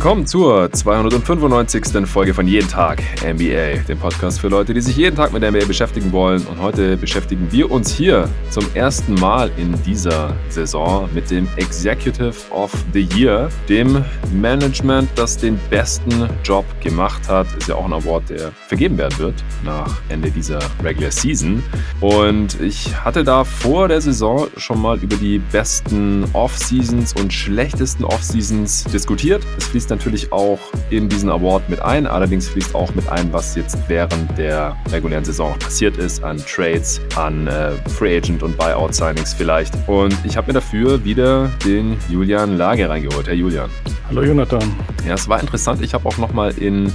Willkommen zur 295. Folge von Jeden Tag NBA, dem Podcast für Leute, die sich jeden Tag mit der NBA beschäftigen wollen. Und heute beschäftigen wir uns hier zum ersten Mal in dieser Saison mit dem Executive of the Year, dem Management, das den besten Job gemacht hat. Ist ja auch ein Award, der vergeben werden wird nach Ende dieser Regular Season. Und ich hatte da vor der Saison schon mal über die besten Off-Seasons und schlechtesten Off-Seasons diskutiert. Es fließt natürlich auch in diesen Award mit ein. Allerdings fließt auch mit ein, was jetzt während der regulären Saison passiert ist an Trades, an äh, Free Agent und Buyout Signings vielleicht. Und ich habe mir dafür wieder den Julian Lage reingeholt. Herr Julian. Hallo Jonathan. Ja, es war interessant. Ich habe auch noch mal in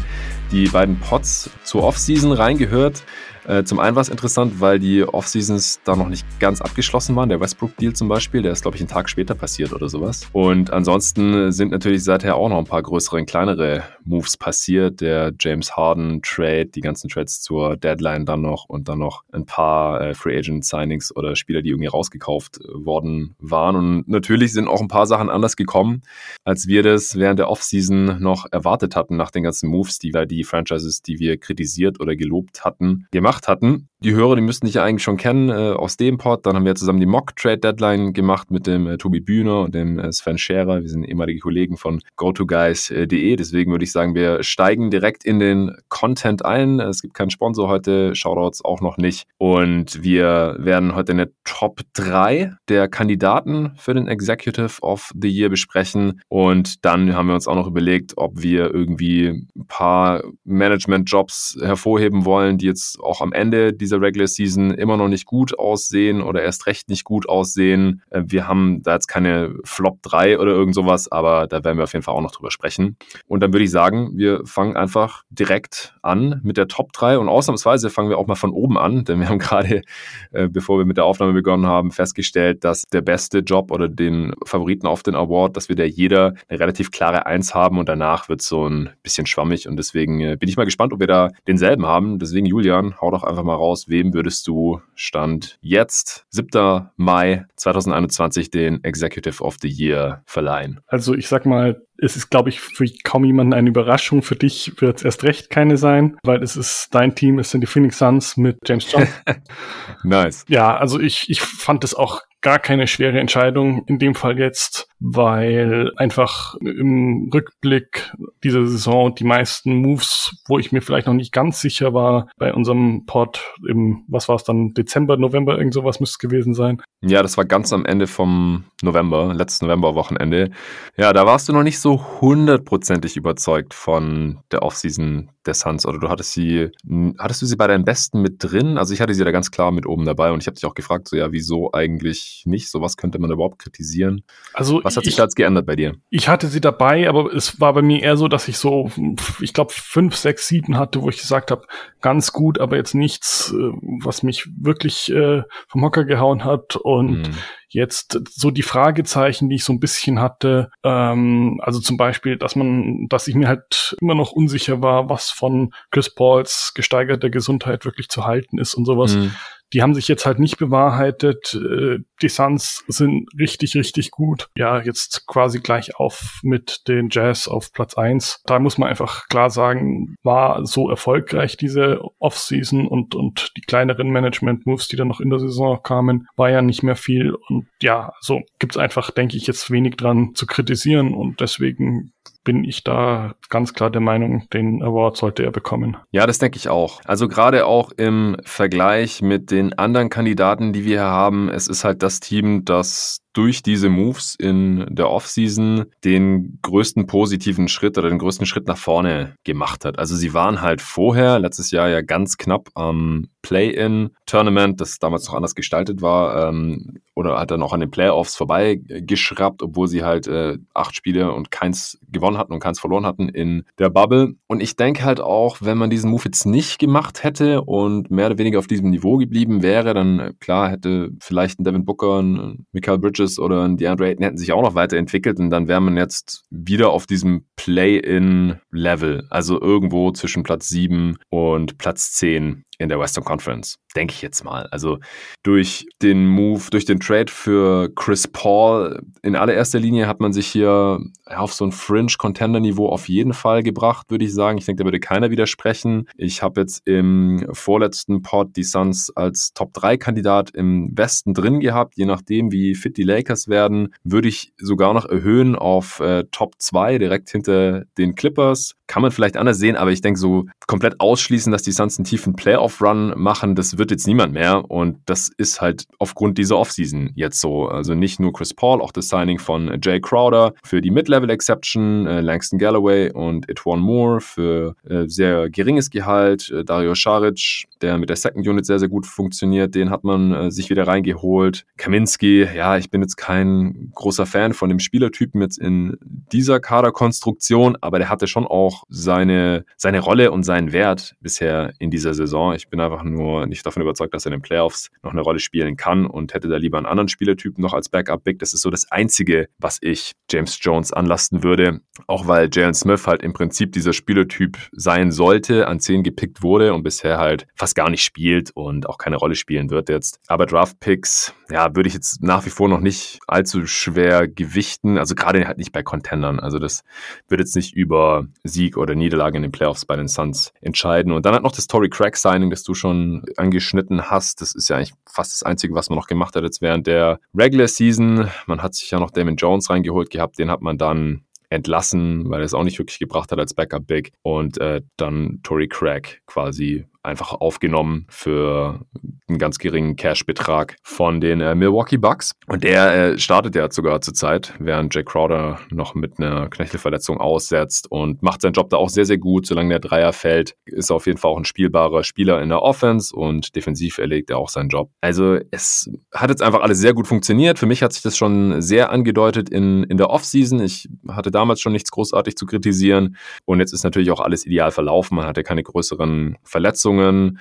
die beiden Pots zur Offseason reingehört. Äh, zum einen war es interessant, weil die Off-Seasons da noch nicht ganz abgeschlossen waren. Der Westbrook-Deal zum Beispiel, der ist, glaube ich, einen Tag später passiert oder sowas. Und ansonsten sind natürlich seither auch noch ein paar größere und kleinere Moves passiert. Der James Harden-Trade, die ganzen Trades zur Deadline dann noch und dann noch ein paar äh, Free Agent-Signings oder Spieler, die irgendwie rausgekauft worden waren. Und natürlich sind auch ein paar Sachen anders gekommen, als wir das während der Off-Season noch erwartet hatten, nach den ganzen Moves, die wir die Franchises, die wir kritisiert oder gelobt hatten, gemacht gemacht hatten. Die Hörer, die müssten dich ja eigentlich schon kennen äh, aus dem Pod. Dann haben wir zusammen die Mock-Trade-Deadline gemacht mit dem äh, Tobi Bühner und dem äh, Sven Scherer. Wir sind ehemalige Kollegen von GoToGuys.de. Deswegen würde ich sagen, wir steigen direkt in den Content ein. Es gibt keinen Sponsor heute, Shoutouts auch noch nicht. Und wir werden heute eine Top 3 der Kandidaten für den Executive of the Year besprechen. Und dann haben wir uns auch noch überlegt, ob wir irgendwie ein paar Management-Jobs hervorheben wollen, die jetzt auch am Ende dieser Regular Season immer noch nicht gut aussehen oder erst recht nicht gut aussehen. Äh, wir haben da jetzt keine Flop 3 oder irgend sowas, aber da werden wir auf jeden Fall auch noch drüber sprechen. Und dann würde ich sagen, wir fangen einfach direkt an mit der Top 3 und ausnahmsweise fangen wir auch mal von oben an, denn wir haben gerade, äh, bevor wir mit der Aufnahme begonnen haben, festgestellt, dass der beste Job oder den Favoriten auf den Award, dass wir da jeder eine relativ klare Eins haben und danach wird es so ein bisschen schwammig und deswegen äh, bin ich mal gespannt, ob wir da denselben haben. Deswegen, Julian, hau doch einfach mal raus, wem würdest du Stand jetzt, 7. Mai 2021, den Executive of the Year verleihen? Also ich sag mal, es ist, glaube ich, für kaum jemanden eine Überraschung. Für dich wird es erst recht keine sein, weil es ist dein Team, es sind die Phoenix Suns mit James Johnson. nice. Ja, also ich, ich fand es auch gar keine schwere Entscheidung in dem Fall jetzt, weil einfach im Rückblick dieser Saison die meisten Moves, wo ich mir vielleicht noch nicht ganz sicher war, bei unserem Pod im, was war es dann, Dezember, November, irgend sowas müsste es gewesen sein. Ja, das war ganz am Ende vom November, letzten November-Wochenende. Ja, da warst du noch nicht so hundertprozentig überzeugt von der Offseason der Suns oder du hattest sie, hattest du sie bei deinen Besten mit drin? Also ich hatte sie da ganz klar mit oben dabei und ich habe dich auch gefragt, so ja, wieso eigentlich nicht? So was könnte man überhaupt kritisieren? Also was hat sich da jetzt geändert bei dir? Ich hatte sie dabei, aber es war bei mir eher so, dass ich so, ich glaube, fünf, sechs, sieben hatte, wo ich gesagt habe, ganz gut, aber jetzt nichts, äh, was mich wirklich äh, vom Hocker gehauen hat und mhm. Jetzt so die Fragezeichen, die ich so ein bisschen hatte, ähm, also zum Beispiel, dass man, dass ich mir halt immer noch unsicher war, was von Chris Pauls gesteigerter Gesundheit wirklich zu halten ist und sowas. Mhm. Die haben sich jetzt halt nicht bewahrheitet. Äh, die Suns sind richtig, richtig gut. Ja, jetzt quasi gleich auf mit den Jazz auf Platz eins. Da muss man einfach klar sagen, war so erfolgreich diese Offseason und, und die kleineren Management-Moves, die dann noch in der Saison kamen, war ja nicht mehr viel. Und ja, so gibt's einfach, denke ich, jetzt wenig dran zu kritisieren und deswegen bin ich da ganz klar der Meinung, den Award sollte er bekommen. Ja, das denke ich auch. Also gerade auch im Vergleich mit den anderen Kandidaten, die wir hier haben, es ist halt das Team, das durch diese Moves in der Offseason den größten positiven Schritt oder den größten Schritt nach vorne gemacht hat. Also sie waren halt vorher, letztes Jahr ja ganz knapp am Play-in-Tournament, das damals noch anders gestaltet war, ähm, oder hat dann auch an den Playoffs vorbeigeschraubt, obwohl sie halt äh, acht Spiele und keins gewonnen hatten und keins verloren hatten in der Bubble. Und ich denke halt auch, wenn man diesen Move jetzt nicht gemacht hätte und mehr oder weniger auf diesem Niveau geblieben wäre, dann äh, klar hätte vielleicht ein Devin Booker, ein Michael Bridges oder ein DeAndre Ayton hätten sich auch noch weiterentwickelt und dann wäre man jetzt wieder auf diesem Play-in-Level, also irgendwo zwischen Platz 7 und Platz 10 in der Western Conference. Denke ich jetzt mal. Also durch den Move, durch den Trade für Chris Paul in allererster Linie hat man sich hier auf so ein Fringe-Contender-Niveau auf jeden Fall gebracht, würde ich sagen. Ich denke, da würde keiner widersprechen. Ich habe jetzt im vorletzten Pod die Suns als Top-3-Kandidat im Westen drin gehabt. Je nachdem, wie fit die Lakers werden, würde ich sogar noch erhöhen auf äh, Top 2, direkt hinter den Clippers. Kann man vielleicht anders sehen, aber ich denke, so komplett ausschließen, dass die Suns einen tiefen Playoff-Run machen, das wird jetzt niemand mehr. Und das ist halt aufgrund dieser Offseason jetzt so. Also nicht nur Chris Paul, auch das Signing von Jay Crowder für die Mid-Level-Exception, äh, Langston Galloway und Etwan Moore für äh, sehr geringes Gehalt, äh, Dario Saric, der mit der Second Unit sehr, sehr gut funktioniert, den hat man äh, sich wieder reingeholt. Kaminski, ja, ich bin jetzt kein großer Fan von dem Spielertypen jetzt in dieser Kaderkonstruktion, aber der hatte schon auch seine, seine Rolle und seinen Wert bisher in dieser Saison. Ich bin einfach nur nicht davon überzeugt, dass er in den Playoffs noch eine Rolle spielen kann und hätte da lieber einen anderen Spielertypen noch als Backup-Big. Das ist so das Einzige, was ich James Jones anlasten würde. Auch weil Jalen Smith halt im Prinzip dieser Spielertyp sein sollte, an 10 gepickt wurde und bisher halt fast gar nicht spielt und auch keine Rolle spielen wird jetzt. Aber Draft-Picks, ja, würde ich jetzt nach wie vor noch nicht allzu schwer gewichten. Also gerade halt nicht bei Contendern. Also das wird jetzt nicht über Sieg oder Niederlage in den Playoffs bei den Suns entscheiden. Und dann hat noch das Tory Craig Signing, das du schon angeschnitten hast. Das ist ja eigentlich fast das Einzige, was man noch gemacht hat jetzt während der Regular Season. Man hat sich ja noch Damon Jones reingeholt gehabt. Den hat man dann entlassen, weil er es auch nicht wirklich gebracht hat als Backup Big und äh, dann Tory Craig quasi einfach aufgenommen für einen ganz geringen Cash-Betrag von den äh, Milwaukee Bucks. Und der äh, startet ja sogar zurzeit, während Jake Crowder noch mit einer Knöchelverletzung aussetzt und macht seinen Job da auch sehr, sehr gut. Solange der Dreier fällt, ist er auf jeden Fall auch ein spielbarer Spieler in der Offense und defensiv erlegt er auch seinen Job. Also es hat jetzt einfach alles sehr gut funktioniert. Für mich hat sich das schon sehr angedeutet in, in der Offseason. Ich hatte damals schon nichts großartig zu kritisieren und jetzt ist natürlich auch alles ideal verlaufen. Man hatte keine größeren Verletzungen,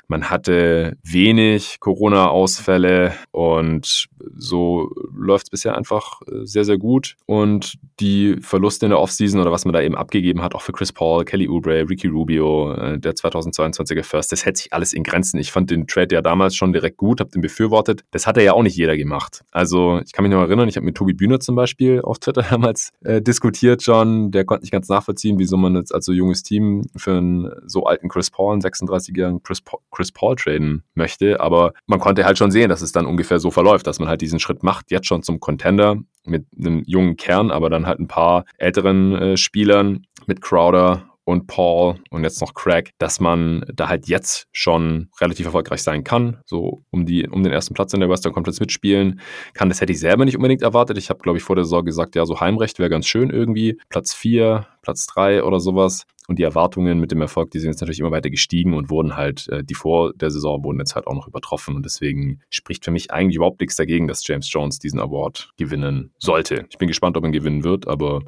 man hatte wenig Corona-Ausfälle und so läuft es bisher einfach äh, sehr, sehr gut. Und die Verluste in der Offseason oder was man da eben abgegeben hat, auch für Chris Paul, Kelly Oubre, Ricky Rubio, äh, der 2022er First, das hält sich alles in Grenzen. Ich fand den Trade ja damals schon direkt gut, habe den befürwortet. Das hat er ja auch nicht jeder gemacht. Also ich kann mich noch erinnern, ich habe mit Tobi Bühner zum Beispiel auf Twitter damals äh, diskutiert schon. Der konnte nicht ganz nachvollziehen, wieso man jetzt als so junges Team für einen so alten Chris Paul, einen 36-jährigen Chris, Chris Paul traden möchte. Aber man konnte halt schon sehen, dass es dann ungefähr so verläuft, dass man halt diesen Schritt macht, jetzt schon zum Contender mit einem jungen Kern, aber dann halt ein paar älteren äh, Spielern mit Crowder und Paul und jetzt noch Craig, dass man da halt jetzt schon relativ erfolgreich sein kann, so um die um den ersten Platz in der Western Conference mitspielen kann. Das hätte ich selber nicht unbedingt erwartet. Ich habe glaube ich vor der Saison gesagt, ja, so Heimrecht wäre ganz schön irgendwie. Platz 4, Platz 3 oder sowas. Und die Erwartungen mit dem Erfolg, die sind jetzt natürlich immer weiter gestiegen und wurden halt, äh, die vor der Saison wurden jetzt halt auch noch übertroffen. Und deswegen spricht für mich eigentlich überhaupt nichts dagegen, dass James Jones diesen Award gewinnen sollte. Ich bin gespannt, ob er gewinnen wird, aber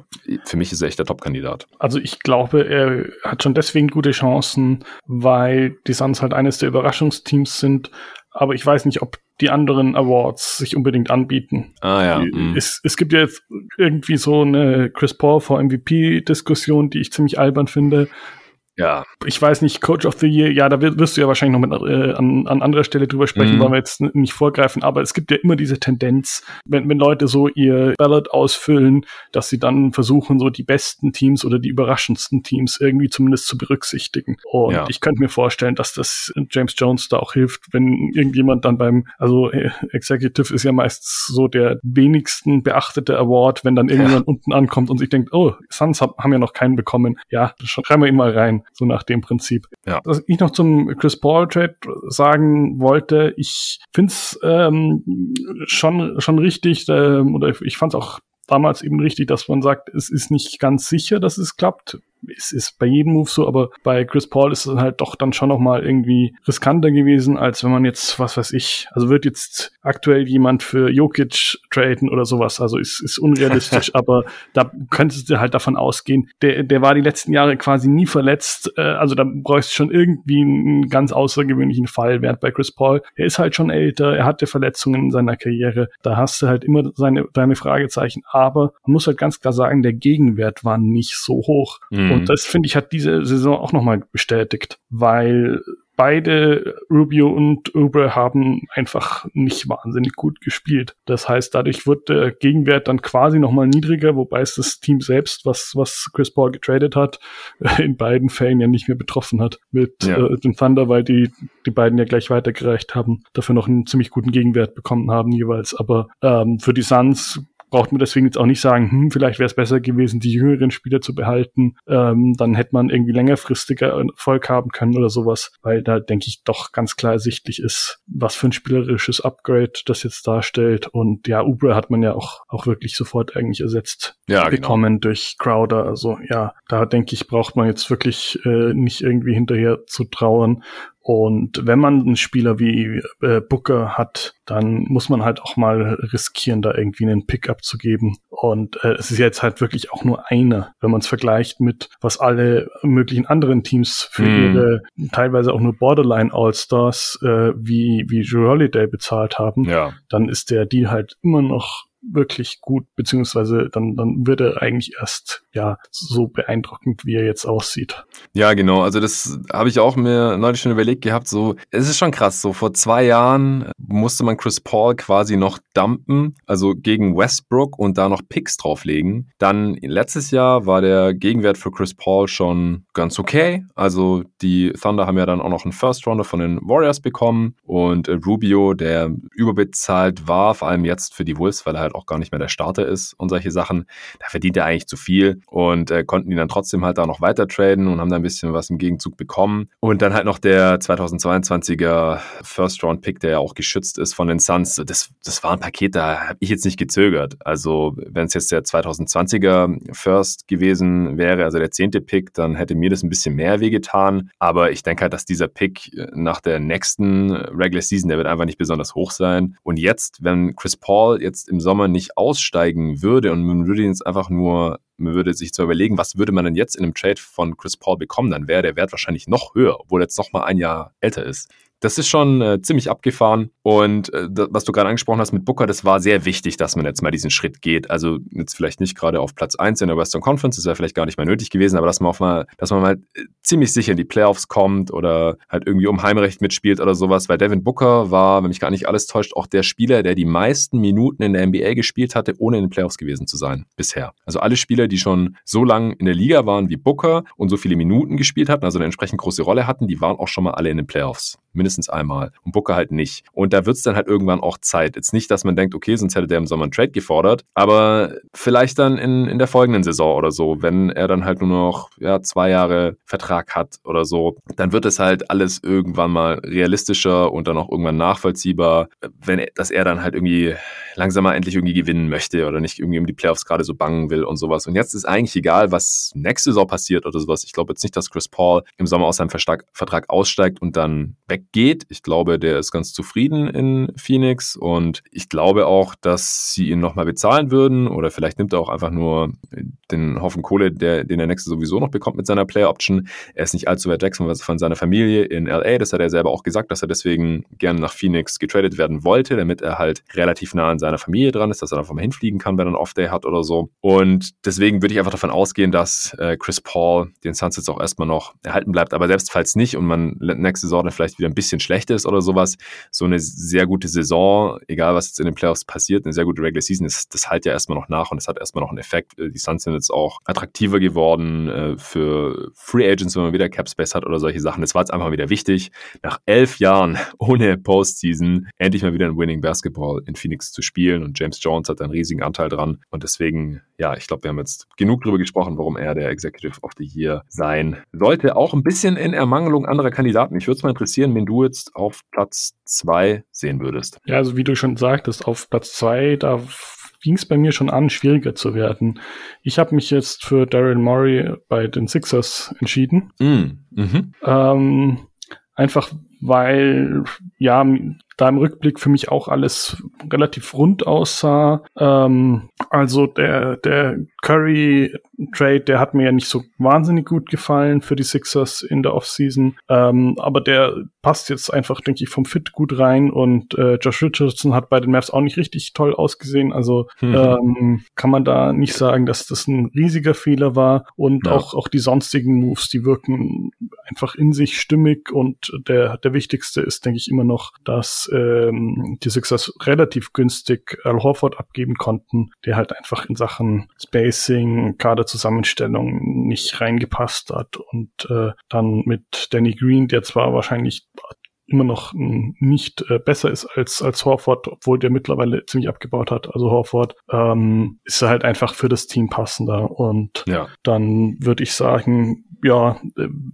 für mich ist er echt der Top-Kandidat. Also ich glaube, er hat schon deswegen gute Chancen, weil die Suns halt eines der Überraschungsteams sind. Aber ich weiß nicht, ob die anderen Awards sich unbedingt anbieten. Ah ja. Mhm. Es, es gibt ja jetzt irgendwie so eine Chris Paul vor MVP-Diskussion, die ich ziemlich albern finde. Ja. Ich weiß nicht, Coach of the Year, ja, da wirst du ja wahrscheinlich noch mit, äh, an, an anderer Stelle drüber sprechen, mhm. wollen wir jetzt nicht vorgreifen, aber es gibt ja immer diese Tendenz, wenn, wenn Leute so ihr Ballot ausfüllen, dass sie dann versuchen, so die besten Teams oder die überraschendsten Teams irgendwie zumindest zu berücksichtigen. Und ja. ich könnte mir vorstellen, dass das James Jones da auch hilft, wenn irgendjemand dann beim, also äh, Executive ist ja meist so der wenigsten beachtete Award, wenn dann irgendjemand ja. unten ankommt und sich denkt, oh, Suns haben ja noch keinen bekommen. Ja, schreiben wir ihn mal rein so nach dem Prinzip. Ja. Was ich noch zum Chris Paul Trade sagen wollte, ich finde es ähm, schon, schon richtig, ähm, oder ich fand es auch damals eben richtig, dass man sagt, es ist nicht ganz sicher, dass es klappt es ist bei jedem Move so, aber bei Chris Paul ist es halt doch dann schon nochmal irgendwie riskanter gewesen, als wenn man jetzt, was weiß ich, also wird jetzt aktuell jemand für Jokic traden oder sowas, also ist, ist unrealistisch, aber da könntest du halt davon ausgehen, der, der war die letzten Jahre quasi nie verletzt, äh, also da bräuchst du schon irgendwie einen ganz außergewöhnlichen Fall, während bei Chris Paul, er ist halt schon älter, er hatte Verletzungen in seiner Karriere, da hast du halt immer seine, deine Fragezeichen, aber man muss halt ganz klar sagen, der Gegenwert war nicht so hoch. Mhm. Und das, finde ich, hat diese Saison auch nochmal bestätigt, weil beide Rubio und Uber haben einfach nicht wahnsinnig gut gespielt. Das heißt, dadurch wird der Gegenwert dann quasi nochmal niedriger, wobei es das Team selbst, was, was Chris Paul getradet hat, in beiden Fällen ja nicht mehr betroffen hat mit ja. äh, dem Thunder, weil die, die beiden ja gleich weitergereicht haben, dafür noch einen ziemlich guten Gegenwert bekommen haben jeweils. Aber ähm, für die Suns braucht man deswegen jetzt auch nicht sagen, hm, vielleicht wäre es besser gewesen, die jüngeren Spieler zu behalten. Ähm, dann hätte man irgendwie längerfristiger Erfolg haben können oder sowas, weil da denke ich doch ganz klar ersichtlich ist, was für ein spielerisches Upgrade das jetzt darstellt. Und ja, Ubre hat man ja auch, auch wirklich sofort eigentlich ersetzt ja, genau. bekommen genau. durch Crowder. Also ja, da denke ich, braucht man jetzt wirklich äh, nicht irgendwie hinterher zu trauern. Und wenn man einen Spieler wie äh, Booker hat, dann muss man halt auch mal riskieren, da irgendwie einen Pick abzugeben. Und äh, es ist jetzt halt wirklich auch nur einer, wenn man es vergleicht mit, was alle möglichen anderen Teams für mm. ihre teilweise auch nur Borderline All-Stars äh, wie, wie Drew Holiday bezahlt haben, ja. dann ist der Deal halt immer noch wirklich gut, beziehungsweise dann, dann wird er eigentlich erst ja so beeindruckend, wie er jetzt aussieht. Ja, genau. Also das habe ich auch mir neulich schon überlegt gehabt. So, es ist schon krass. So vor zwei Jahren musste man Chris Paul quasi noch dumpen, also gegen Westbrook und da noch Picks drauflegen. Dann letztes Jahr war der Gegenwert für Chris Paul schon ganz okay. Also die Thunder haben ja dann auch noch einen First Rounder von den Warriors bekommen und Rubio, der überbezahlt war, vor allem jetzt für die Wolves, weil er halt auch gar nicht mehr der Starter ist und solche Sachen. Da verdient er eigentlich zu viel und äh, konnten ihn dann trotzdem halt da noch weiter traden und haben da ein bisschen was im Gegenzug bekommen. Und dann halt noch der 2022er First Round Pick, der ja auch geschützt ist von den Suns. Das, das war ein Paket, da habe ich jetzt nicht gezögert. Also wenn es jetzt der 2020er First gewesen wäre, also der zehnte Pick, dann hätte mir das ein bisschen mehr wehgetan. Aber ich denke halt, dass dieser Pick nach der nächsten Regular Season, der wird einfach nicht besonders hoch sein. Und jetzt, wenn Chris Paul jetzt im Sommer nicht aussteigen würde und man würde jetzt einfach nur, man würde sich zu überlegen, was würde man denn jetzt in einem Trade von Chris Paul bekommen, dann wäre der Wert wahrscheinlich noch höher, obwohl er jetzt noch mal ein Jahr älter ist. Das ist schon äh, ziemlich abgefahren. Und äh, was du gerade angesprochen hast mit Booker, das war sehr wichtig, dass man jetzt mal diesen Schritt geht. Also jetzt vielleicht nicht gerade auf Platz 1 in der Western Conference, das wäre vielleicht gar nicht mehr nötig gewesen, aber dass man, auf mal, dass man mal äh, ziemlich sicher in die Playoffs kommt oder halt irgendwie um Heimrecht mitspielt oder sowas. Weil Devin Booker war, wenn mich gar nicht alles täuscht, auch der Spieler, der die meisten Minuten in der NBA gespielt hatte, ohne in den Playoffs gewesen zu sein bisher. Also alle Spieler, die schon so lange in der Liga waren wie Booker und so viele Minuten gespielt hatten, also eine entsprechend große Rolle hatten, die waren auch schon mal alle in den Playoffs mindestens einmal und Booker halt nicht. Und da wird es dann halt irgendwann auch Zeit. Jetzt nicht, dass man denkt, okay, sonst hätte der im Sommer einen Trade gefordert, aber vielleicht dann in, in der folgenden Saison oder so, wenn er dann halt nur noch ja, zwei Jahre Vertrag hat oder so, dann wird es halt alles irgendwann mal realistischer und dann auch irgendwann nachvollziehbar, wenn dass er dann halt irgendwie langsam mal endlich irgendwie gewinnen möchte oder nicht irgendwie um die Playoffs gerade so bangen will und sowas. Und jetzt ist eigentlich egal, was nächste Saison passiert oder sowas. Ich glaube jetzt nicht, dass Chris Paul im Sommer aus seinem Vertrag aussteigt und dann weggeht. Ich glaube, der ist ganz zufrieden in Phoenix und ich glaube auch, dass sie ihn nochmal bezahlen würden oder vielleicht nimmt er auch einfach nur den Haufen Kohle, der, den er nächste sowieso noch bekommt mit seiner Player Option. Er ist nicht allzu weit weg von seiner Familie in LA. Das hat er selber auch gesagt, dass er deswegen gerne nach Phoenix getradet werden wollte, damit er halt relativ nah an seiner Familie dran ist, dass er einfach mal hinfliegen kann, wenn er einen Off-Day hat oder so. Und deswegen würde ich einfach davon ausgehen, dass äh, Chris Paul den Suns jetzt auch erstmal noch erhalten bleibt. Aber selbst falls nicht und man nächste Saison dann vielleicht wieder ein bisschen schlechter ist oder sowas, so eine sehr gute Saison, egal was jetzt in den Playoffs passiert, eine sehr gute Regular Season, das, das halt ja erstmal noch nach und das hat erstmal noch einen Effekt. Äh, die Suns sind jetzt auch attraktiver geworden äh, für Free Agents, wenn man wieder Cap Space hat oder solche Sachen. Das war jetzt einfach wieder wichtig, nach elf Jahren ohne Postseason endlich mal wieder ein Winning Basketball in Phoenix zu spielen und James Jones hat einen riesigen Anteil dran und deswegen, ja, ich glaube, wir haben jetzt genug darüber gesprochen, warum er der Executive of the Year sein sollte. Auch ein bisschen in Ermangelung anderer Kandidaten. Ich würde es mal interessieren, wen du jetzt auf Platz zwei sehen würdest. Ja, also wie du schon sagtest, auf Platz zwei, da ging es bei mir schon an, schwieriger zu werden. Ich habe mich jetzt für Daryl Morey bei den Sixers entschieden. Mm, mhm. ähm, einfach weil ja da im Rückblick für mich auch alles relativ rund aussah. Ähm, also der, der Curry-Trade, der hat mir ja nicht so wahnsinnig gut gefallen für die Sixers in der Offseason. Ähm, aber der passt jetzt einfach, denke ich, vom Fit gut rein und äh, Josh Richardson hat bei den Mavs auch nicht richtig toll ausgesehen. Also mhm. ähm, kann man da nicht sagen, dass das ein riesiger Fehler war. Und ja. auch, auch die sonstigen Moves, die wirken einfach in sich stimmig und der, der wichtigste ist, denke ich, immer noch, dass ähm, die Sixers relativ günstig Al Horford abgeben konnten, der halt einfach in Sachen Spacing, Kaderzusammenstellung nicht reingepasst hat und äh, dann mit Danny Green, der zwar wahrscheinlich immer noch nicht äh, besser ist als, als Horford, obwohl der mittlerweile ziemlich abgebaut hat. Also Horford ähm, ist halt einfach für das Team passender. Und ja. dann würde ich sagen, ja,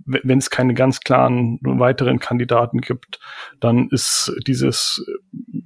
wenn es keine ganz klaren weiteren Kandidaten gibt, dann ist dieses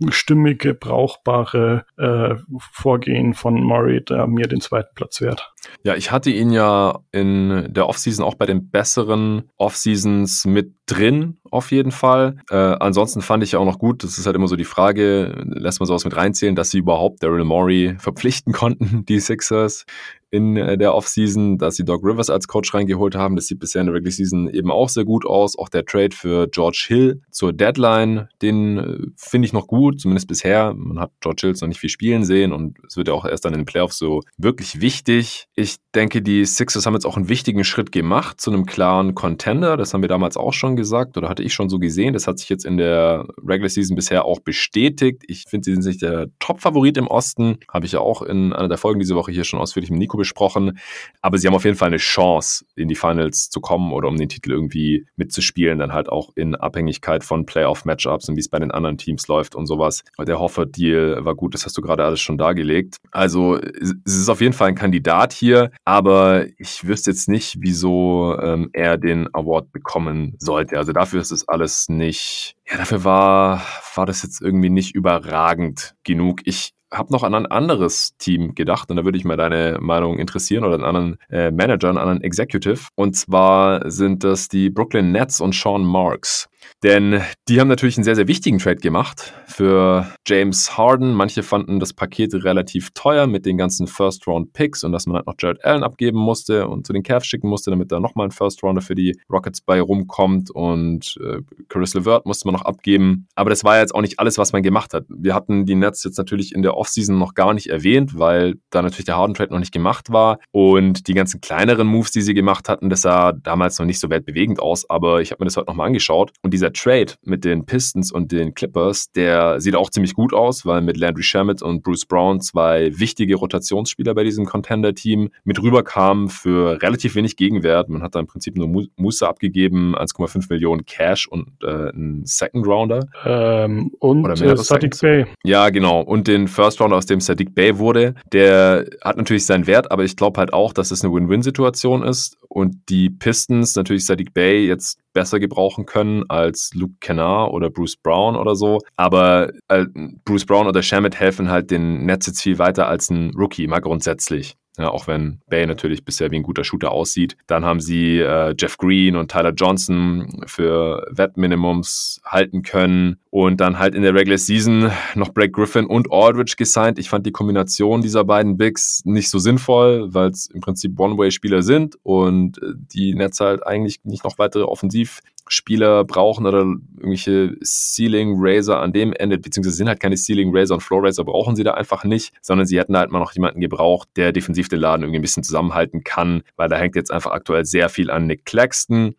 stimmige, brauchbare äh, Vorgehen von Murray da mir den zweiten Platz wert. Ja, ich hatte ihn ja in der Offseason auch bei den besseren Offseasons mit drin, auf jeden Fall. Äh, ansonsten fand ich auch noch gut, das ist halt immer so die Frage, lässt man sowas mit reinzählen, dass sie überhaupt Daryl Morey verpflichten konnten, die Sixers in äh, der Offseason, dass sie Doc Rivers als Coach reingeholt haben. Das sieht bisher in der Regular Season eben auch sehr gut aus. Auch der Trade für George Hill zur Deadline, den äh, finde ich noch gut, zumindest bisher. Man hat George Hill noch nicht viel spielen sehen und es wird ja auch erst dann in den Playoffs so wirklich wichtig. Ich denke, die Sixers haben jetzt auch einen wichtigen Schritt gemacht zu einem klaren Contender. Das haben wir damals auch schon gesagt oder hatte ich schon so gesehen. Das hat sich jetzt in der Regular Season bisher auch bestätigt. Ich finde, sie sind nicht der Top-Favorit im Osten. Habe ich ja auch in einer der Folgen diese Woche hier schon ausführlich mit Nico besprochen. Aber sie haben auf jeden Fall eine Chance, in die Finals zu kommen oder um den Titel irgendwie mitzuspielen, dann halt auch in Abhängigkeit von Playoff-Matchups und wie es bei den anderen Teams läuft und sowas. Der Hoffer-Deal war gut, das hast du gerade alles schon dargelegt. Also es ist auf jeden Fall ein Kandidat hier, aber ich wüsste jetzt nicht, wieso ähm, er den Award bekommen sollte. Also dafür ist es alles nicht, ja, dafür war, war das jetzt irgendwie nicht überragend genug. Ich habe noch an ein anderes Team gedacht und da würde ich mal deine Meinung interessieren oder einen anderen äh, Manager, einen anderen Executive. Und zwar sind das die Brooklyn Nets und Sean Marks. Denn die haben natürlich einen sehr, sehr wichtigen Trade gemacht für James Harden. Manche fanden das Paket relativ teuer mit den ganzen First-Round-Picks und dass man halt noch Jared Allen abgeben musste und zu den Cavs schicken musste, damit da nochmal ein First-Rounder für die Rockets bei rumkommt und äh, Caris LeVert musste man noch abgeben. Aber das war jetzt auch nicht alles, was man gemacht hat. Wir hatten die Nets jetzt natürlich in der Offseason noch gar nicht erwähnt, weil da natürlich der Harden-Trade noch nicht gemacht war und die ganzen kleineren Moves, die sie gemacht hatten, das sah damals noch nicht so weltbewegend aus, aber ich habe mir das heute nochmal angeschaut und dieser Trade mit den Pistons und den Clippers, der sieht auch ziemlich gut aus, weil mit Landry Shamet und Bruce Brown zwei wichtige Rotationsspieler bei diesem Contender-Team mit rüberkamen für relativ wenig Gegenwert. Man hat da im Prinzip nur Musa abgegeben, 1,5 Millionen Cash und äh, einen Second Rounder. Ähm, und Oder äh, Sadiq Bay. Ja, genau. Und den First Rounder, aus dem Sadiq Bay wurde. Der hat natürlich seinen Wert, aber ich glaube halt auch, dass es eine Win-Win-Situation ist und die Pistons natürlich Sadiq Bay jetzt besser gebrauchen können als Luke Kennard oder Bruce Brown oder so. Aber äh, Bruce Brown oder Shamit helfen halt den Nets jetzt viel weiter als ein Rookie, mal grundsätzlich. Ja, auch wenn Bay natürlich bisher wie ein guter Shooter aussieht. Dann haben sie äh, Jeff Green und Tyler Johnson für Wettminimums halten können. Und dann halt in der Regular Season noch Blake Griffin und Aldridge gesigned. Ich fand die Kombination dieser beiden Bigs nicht so sinnvoll, weil es im Prinzip One-Way-Spieler sind und äh, die Nets halt eigentlich nicht noch weitere offensiv Spieler brauchen oder irgendwelche Ceiling Razor an dem Ende, beziehungsweise sind halt keine Ceiling Razor und Floor Razor, brauchen sie da einfach nicht, sondern sie hätten halt mal noch jemanden gebraucht, der defensiv den Laden irgendwie ein bisschen zusammenhalten kann, weil da hängt jetzt einfach aktuell sehr viel an Nick Claxton.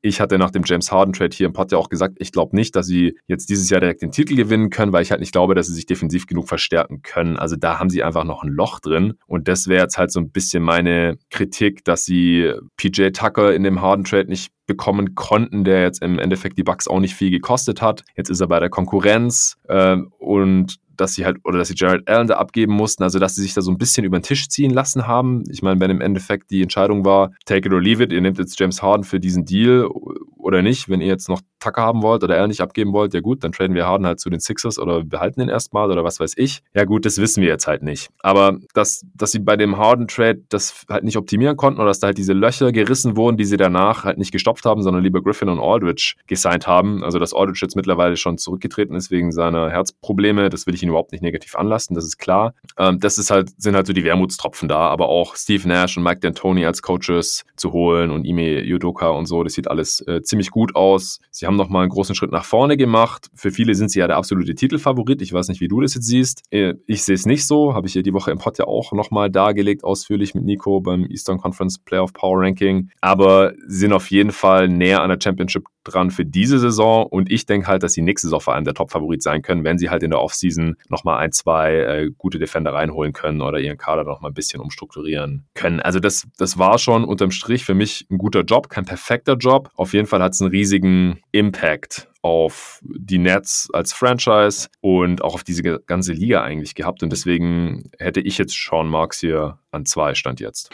Ich hatte nach dem James Harden Trade hier im Pod ja auch gesagt, ich glaube nicht, dass sie jetzt dieses Jahr direkt den Titel gewinnen können, weil ich halt nicht glaube, dass sie sich defensiv genug verstärken können. Also da haben sie einfach noch ein Loch drin. Und das wäre jetzt halt so ein bisschen meine Kritik, dass sie PJ Tucker in dem Harden Trade nicht bekommen konnten, der jetzt im Endeffekt die Bucks auch nicht viel gekostet hat. Jetzt ist er bei der Konkurrenz äh, und dass sie halt, oder dass sie Jared Allen da abgeben mussten, also dass sie sich da so ein bisschen über den Tisch ziehen lassen haben. Ich meine, wenn im Endeffekt die Entscheidung war, take it or leave it, ihr nehmt jetzt James Harden für diesen Deal oder nicht, wenn ihr jetzt noch Tucker haben wollt oder Allen nicht abgeben wollt, ja gut, dann traden wir Harden halt zu den Sixers oder behalten ihn erstmal oder was weiß ich. Ja gut, das wissen wir jetzt halt nicht. Aber dass, dass sie bei dem Harden-Trade das halt nicht optimieren konnten oder dass da halt diese Löcher gerissen wurden, die sie danach halt nicht gestopft haben, sondern lieber Griffin und Aldridge gesigned haben. Also dass Aldridge jetzt mittlerweile schon zurückgetreten ist wegen seiner Herzprobleme, das will ich ihn überhaupt nicht negativ anlassen, das ist klar. Ähm, das ist halt, sind halt so die Wermutstropfen da, aber auch Steve Nash und Mike D'Antoni als Coaches zu holen und Ime Yudoka und so, das sieht alles äh, ziemlich gut aus. Sie haben nochmal einen großen Schritt nach vorne gemacht. Für viele sind sie ja der absolute Titelfavorit. Ich weiß nicht, wie du das jetzt siehst. Äh, ich sehe es nicht so. Habe ich ja die Woche im Pod ja auch nochmal dargelegt, ausführlich mit Nico beim Eastern Conference Playoff Power Ranking. Aber sind auf jeden Fall näher an der Championship dran für diese Saison. Und ich denke halt, dass sie nächste Saison vor allem der Top-Favorit sein können, wenn sie halt in der Offseason nochmal ein, zwei äh, gute Defender reinholen können oder ihren Kader nochmal ein bisschen umstrukturieren können. Also das, das war schon unterm Strich für mich ein guter Job, kein perfekter Job. Auf jeden Fall hat es einen riesigen Impact auf die Nets als Franchise und auch auf diese ganze Liga eigentlich gehabt. Und deswegen hätte ich jetzt Sean Marks hier an zwei Stand jetzt.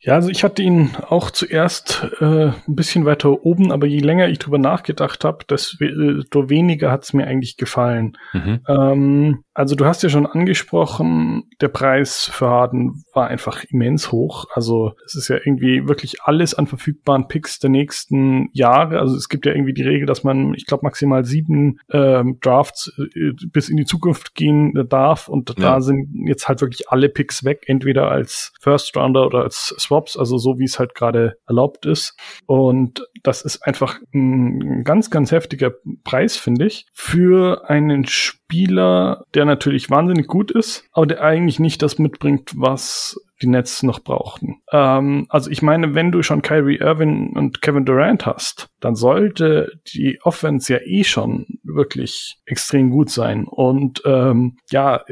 Ja, also ich hatte ihn auch zuerst äh, ein bisschen weiter oben, aber je länger ich drüber nachgedacht habe, desto weniger hat es mir eigentlich gefallen. Mhm. Ähm, also du hast ja schon angesprochen, der Preis für Harden war einfach immens hoch. Also es ist ja irgendwie wirklich alles an verfügbaren Picks der nächsten Jahre. Also es gibt ja irgendwie die Regel, dass man, ich glaube, maximal sieben ähm, Drafts äh, bis in die Zukunft gehen darf. Und ja. da sind jetzt halt wirklich alle Picks weg, entweder als First Rounder oder als Swaps, also so wie es halt gerade erlaubt ist. Und das ist einfach ein ganz, ganz heftiger Preis, finde ich, für einen Spieler, der natürlich wahnsinnig gut ist, aber der eigentlich nicht das mitbringt, was die Nets noch brauchten. Ähm, also ich meine, wenn du schon Kyrie Irving und Kevin Durant hast, dann sollte die Offense ja eh schon wirklich extrem gut sein. Und ähm, ja,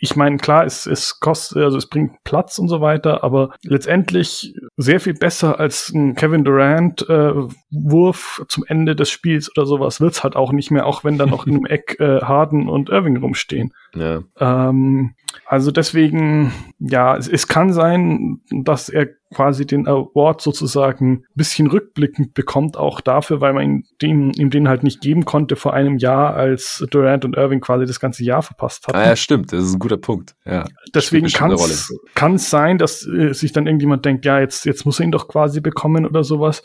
ich meine, klar, es, es kostet, also es bringt Platz und so weiter, aber letztendlich sehr viel besser als ein Kevin Durant äh, Wurf zum Ende des Spiels oder sowas wird's halt auch nicht mehr, auch wenn dann noch im Eck äh, Harden und Irving rumstehen. Ja. Ähm, also deswegen, ja, es, es kann sein, dass er quasi den Award sozusagen ein bisschen rückblickend bekommt, auch dafür, weil man ihm den, ihm den halt nicht geben konnte vor einem Jahr, als Durant und Irving quasi das ganze Jahr verpasst hatten. Ah ja, stimmt, das ist ein guter Punkt. Ja, Deswegen kann es sein, dass äh, sich dann irgendjemand denkt, ja, jetzt, jetzt muss er ihn doch quasi bekommen oder sowas.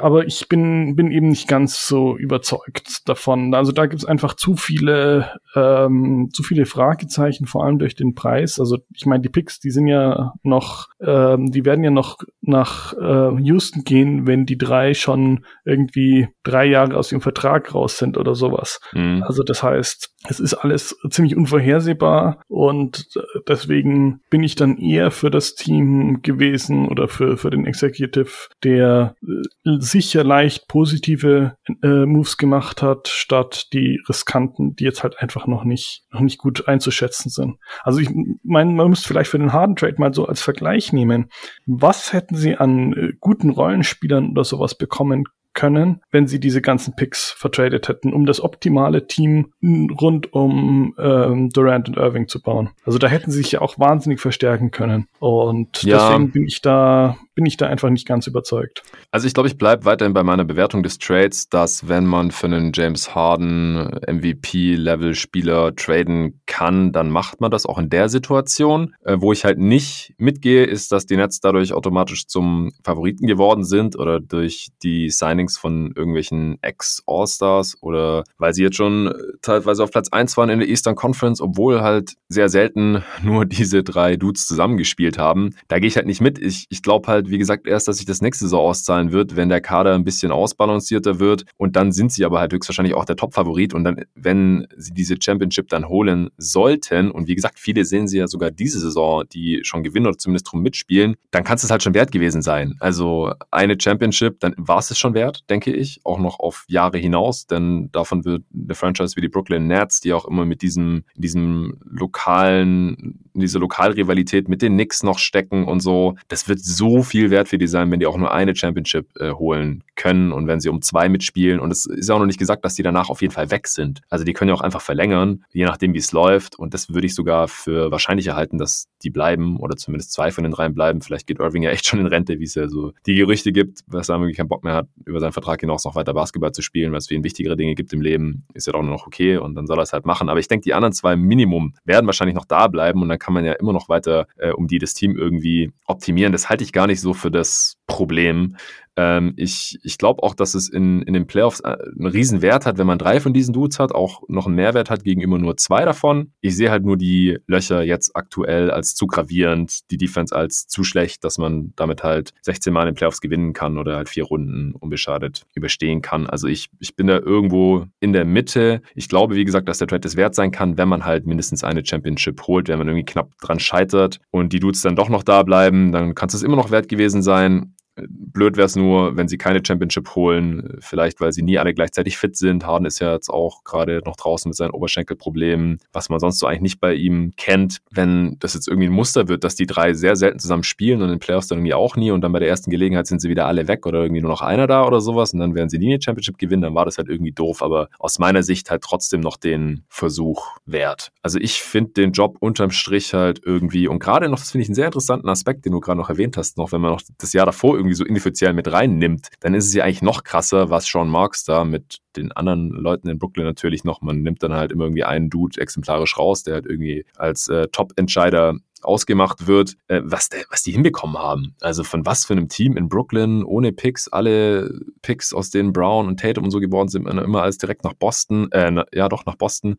Aber ich bin, bin eben nicht ganz so überzeugt davon. Also da gibt es einfach zu viele, ähm, zu viele Fragezeichen, vor allem durch den Preis. Also ich meine, die Picks, die sind ja noch, ähm, die werden ja noch nach äh, Houston gehen, wenn die drei schon irgendwie drei Jahre aus ihrem Vertrag raus sind oder sowas. Mhm. Also das heißt, es ist alles ziemlich unvorhersehbar und äh, deswegen bin ich dann eher für das Team gewesen oder für, für den Executive, der äh, sicher leicht positive äh, Moves gemacht hat, statt die riskanten, die jetzt halt einfach noch nicht, noch nicht gut einzuschätzen sind. Also ich meine, man müsste vielleicht für den Harden Trade mal so als Vergleich nehmen. Was hätten sie an äh, guten Rollenspielern oder sowas bekommen können, wenn sie diese ganzen Picks vertradet hätten, um das optimale Team rund um ähm, Durant und Irving zu bauen. Also da hätten sie sich ja auch wahnsinnig verstärken können. Und ja. deswegen bin ich da bin ich da einfach nicht ganz überzeugt. Also ich glaube, ich bleibe weiterhin bei meiner Bewertung des Trades, dass wenn man für einen James Harden MVP-Level-Spieler traden kann, dann macht man das auch in der Situation. Äh, wo ich halt nicht mitgehe, ist, dass die Nets dadurch automatisch zum Favoriten geworden sind oder durch die Signings von irgendwelchen Ex-All-Stars oder weil sie jetzt schon teilweise auf Platz 1 waren in der Eastern Conference, obwohl halt sehr selten nur diese drei Dudes zusammengespielt haben. Da gehe ich halt nicht mit. Ich, ich glaube halt, wie gesagt, erst, dass sich das nächste Saison auszahlen wird, wenn der Kader ein bisschen ausbalancierter wird. Und dann sind sie aber halt höchstwahrscheinlich auch der Top-Favorit. Und dann, wenn sie diese Championship dann holen sollten, und wie gesagt, viele sehen sie ja sogar diese Saison, die schon gewinnen oder zumindest drum mitspielen, dann kann es halt schon wert gewesen sein. Also eine Championship, dann war es es schon wert, denke ich, auch noch auf Jahre hinaus, denn davon wird eine Franchise wie die Brooklyn Nets, die auch immer mit diesem, diesem lokalen, diese Lokalrivalität mit den Knicks noch stecken und so, das wird so viel viel wert für die sein, wenn die auch nur eine Championship äh, holen können und wenn sie um zwei mitspielen. Und es ist auch noch nicht gesagt, dass die danach auf jeden Fall weg sind. Also die können ja auch einfach verlängern, je nachdem, wie es läuft. Und das würde ich sogar für wahrscheinlicher halten, dass die bleiben oder zumindest zwei von den dreien bleiben. Vielleicht geht Irving ja echt schon in Rente, wie es ja so die Gerüchte gibt, dass er irgendwie keinen Bock mehr hat, über seinen Vertrag hinaus noch weiter Basketball zu spielen, weil es für ihn wichtigere Dinge gibt im Leben. Ist ja doch nur noch okay und dann soll er es halt machen. Aber ich denke, die anderen zwei Minimum werden wahrscheinlich noch da bleiben und dann kann man ja immer noch weiter äh, um die das Team irgendwie optimieren. Das halte ich gar nicht so für das Problem, Ähm, ich ich glaube auch, dass es in, in den Playoffs äh, einen riesen Wert hat, wenn man drei von diesen Dudes hat, auch noch einen Mehrwert hat gegenüber nur zwei davon. Ich sehe halt nur die Löcher jetzt aktuell als zu gravierend, die Defense als zu schlecht, dass man damit halt 16 Mal in den Playoffs gewinnen kann oder halt vier Runden unbeschadet überstehen kann. Also ich, ich bin da irgendwo in der Mitte. Ich glaube, wie gesagt, dass der Trade es wert sein kann, wenn man halt mindestens eine Championship holt, wenn man irgendwie knapp dran scheitert und die Dudes dann doch noch da bleiben, dann kann es immer noch wert gewesen sein. Blöd wäre es nur, wenn sie keine Championship holen, vielleicht weil sie nie alle gleichzeitig fit sind. Harden ist ja jetzt auch gerade noch draußen mit seinen Oberschenkelproblemen, was man sonst so eigentlich nicht bei ihm kennt. Wenn das jetzt irgendwie ein Muster wird, dass die drei sehr selten zusammen spielen und in den Playoffs dann irgendwie auch nie und dann bei der ersten Gelegenheit sind sie wieder alle weg oder irgendwie nur noch einer da oder sowas und dann werden sie nie eine Championship gewinnen, dann war das halt irgendwie doof, aber aus meiner Sicht halt trotzdem noch den Versuch wert. Also ich finde den Job unterm Strich halt irgendwie und gerade noch, das finde ich einen sehr interessanten Aspekt, den du gerade noch erwähnt hast, noch wenn man noch das Jahr davor irgendwie irgendwie so inoffiziell mit reinnimmt, dann ist es ja eigentlich noch krasser, was Sean Marks da mit den anderen Leuten in Brooklyn natürlich noch, man nimmt dann halt immer irgendwie einen Dude exemplarisch raus, der halt irgendwie als äh, Top-Entscheider ausgemacht wird, äh, was, der, was die hinbekommen haben. Also von was für einem Team in Brooklyn, ohne Picks, alle Picks, aus denen Brown und Tatum und so geboren sind, immer alles direkt nach Boston, äh, ja doch nach Boston.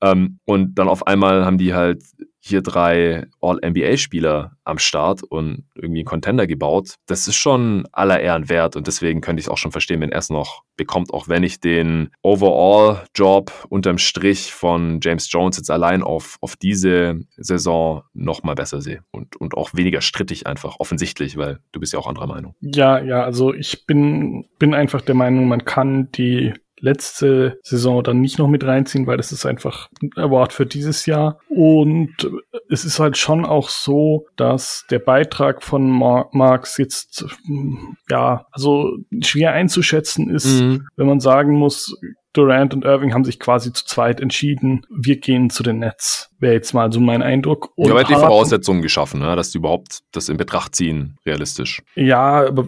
Ähm, und dann auf einmal haben die halt hier drei All-NBA-Spieler am Start und irgendwie einen Contender gebaut. Das ist schon aller Ehren wert und deswegen könnte ich es auch schon verstehen, wenn er es noch bekommt, auch wenn ich den Overall-Job unterm Strich von James Jones jetzt allein auf, auf diese Saison noch mal besser sehe und, und auch weniger strittig einfach, offensichtlich, weil du bist ja auch anderer Meinung. Ja, ja, also ich bin, bin einfach der Meinung, man kann die letzte Saison dann nicht noch mit reinziehen, weil das ist einfach ein Award für dieses Jahr. Und es ist halt schon auch so, dass der Beitrag von Mar Marx jetzt, ja, also schwer einzuschätzen ist, mhm. wenn man sagen muss, Durant und Irving haben sich quasi zu zweit entschieden, wir gehen zu den Nets. Wäre jetzt mal so mein Eindruck. Und ja, aber die Voraussetzungen geschaffen, ne? dass die überhaupt das in Betracht ziehen, realistisch. Ja, aber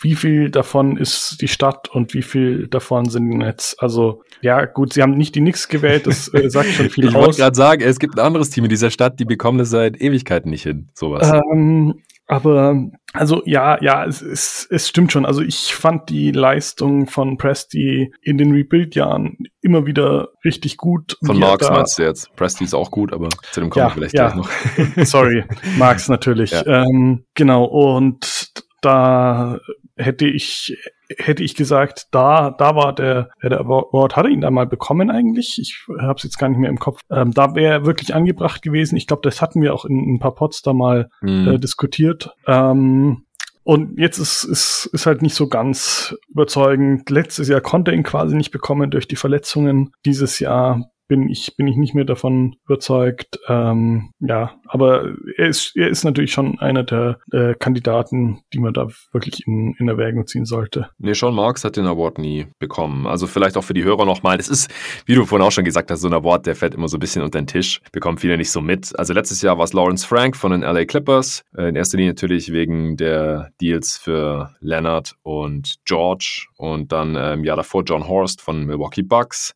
wie viel davon ist die Stadt und wie viel davon sind die Nets? Also, ja, gut, sie haben nicht die Knicks gewählt, das äh, sagt schon viel ich aus. Ich wollte gerade sagen, es gibt ein anderes Team in dieser Stadt, die bekommen das seit Ewigkeiten nicht hin, sowas. Ähm, aber also ja, ja, es, es, es stimmt schon. Also ich fand die Leistung von Presti in den Rebuild-Jahren immer wieder richtig gut. Von Marx meinst du jetzt? Presti ist auch gut, aber zu dem kommen ja, wir vielleicht ja. gleich noch. Sorry, Marx natürlich. Ja. Ähm, genau, und da hätte ich hätte ich gesagt, da, da war der, der Award, hat er ihn da mal bekommen eigentlich? Ich habe es jetzt gar nicht mehr im Kopf. Ähm, da wäre wirklich angebracht gewesen. Ich glaube, das hatten wir auch in, in ein paar Pots da mal mhm. äh, diskutiert. Ähm, und jetzt ist, ist, ist halt nicht so ganz überzeugend. Letztes Jahr konnte er ihn quasi nicht bekommen durch die Verletzungen. Dieses Jahr bin ich, bin ich nicht mehr davon überzeugt. Ähm, ja, aber er ist, er ist natürlich schon einer der äh, Kandidaten, die man da wirklich in, in Erwägung ziehen sollte. Nee, Sean Marks hat den Award nie bekommen. Also vielleicht auch für die Hörer nochmal. Das ist, wie du vorhin auch schon gesagt hast, so ein Award, der fällt immer so ein bisschen unter den Tisch. Bekommen viele nicht so mit. Also letztes Jahr war es Lawrence Frank von den LA Clippers. Äh, in erster Linie natürlich wegen der Deals für Leonard und George. Und dann im ähm, Jahr davor John Horst von Milwaukee Bucks.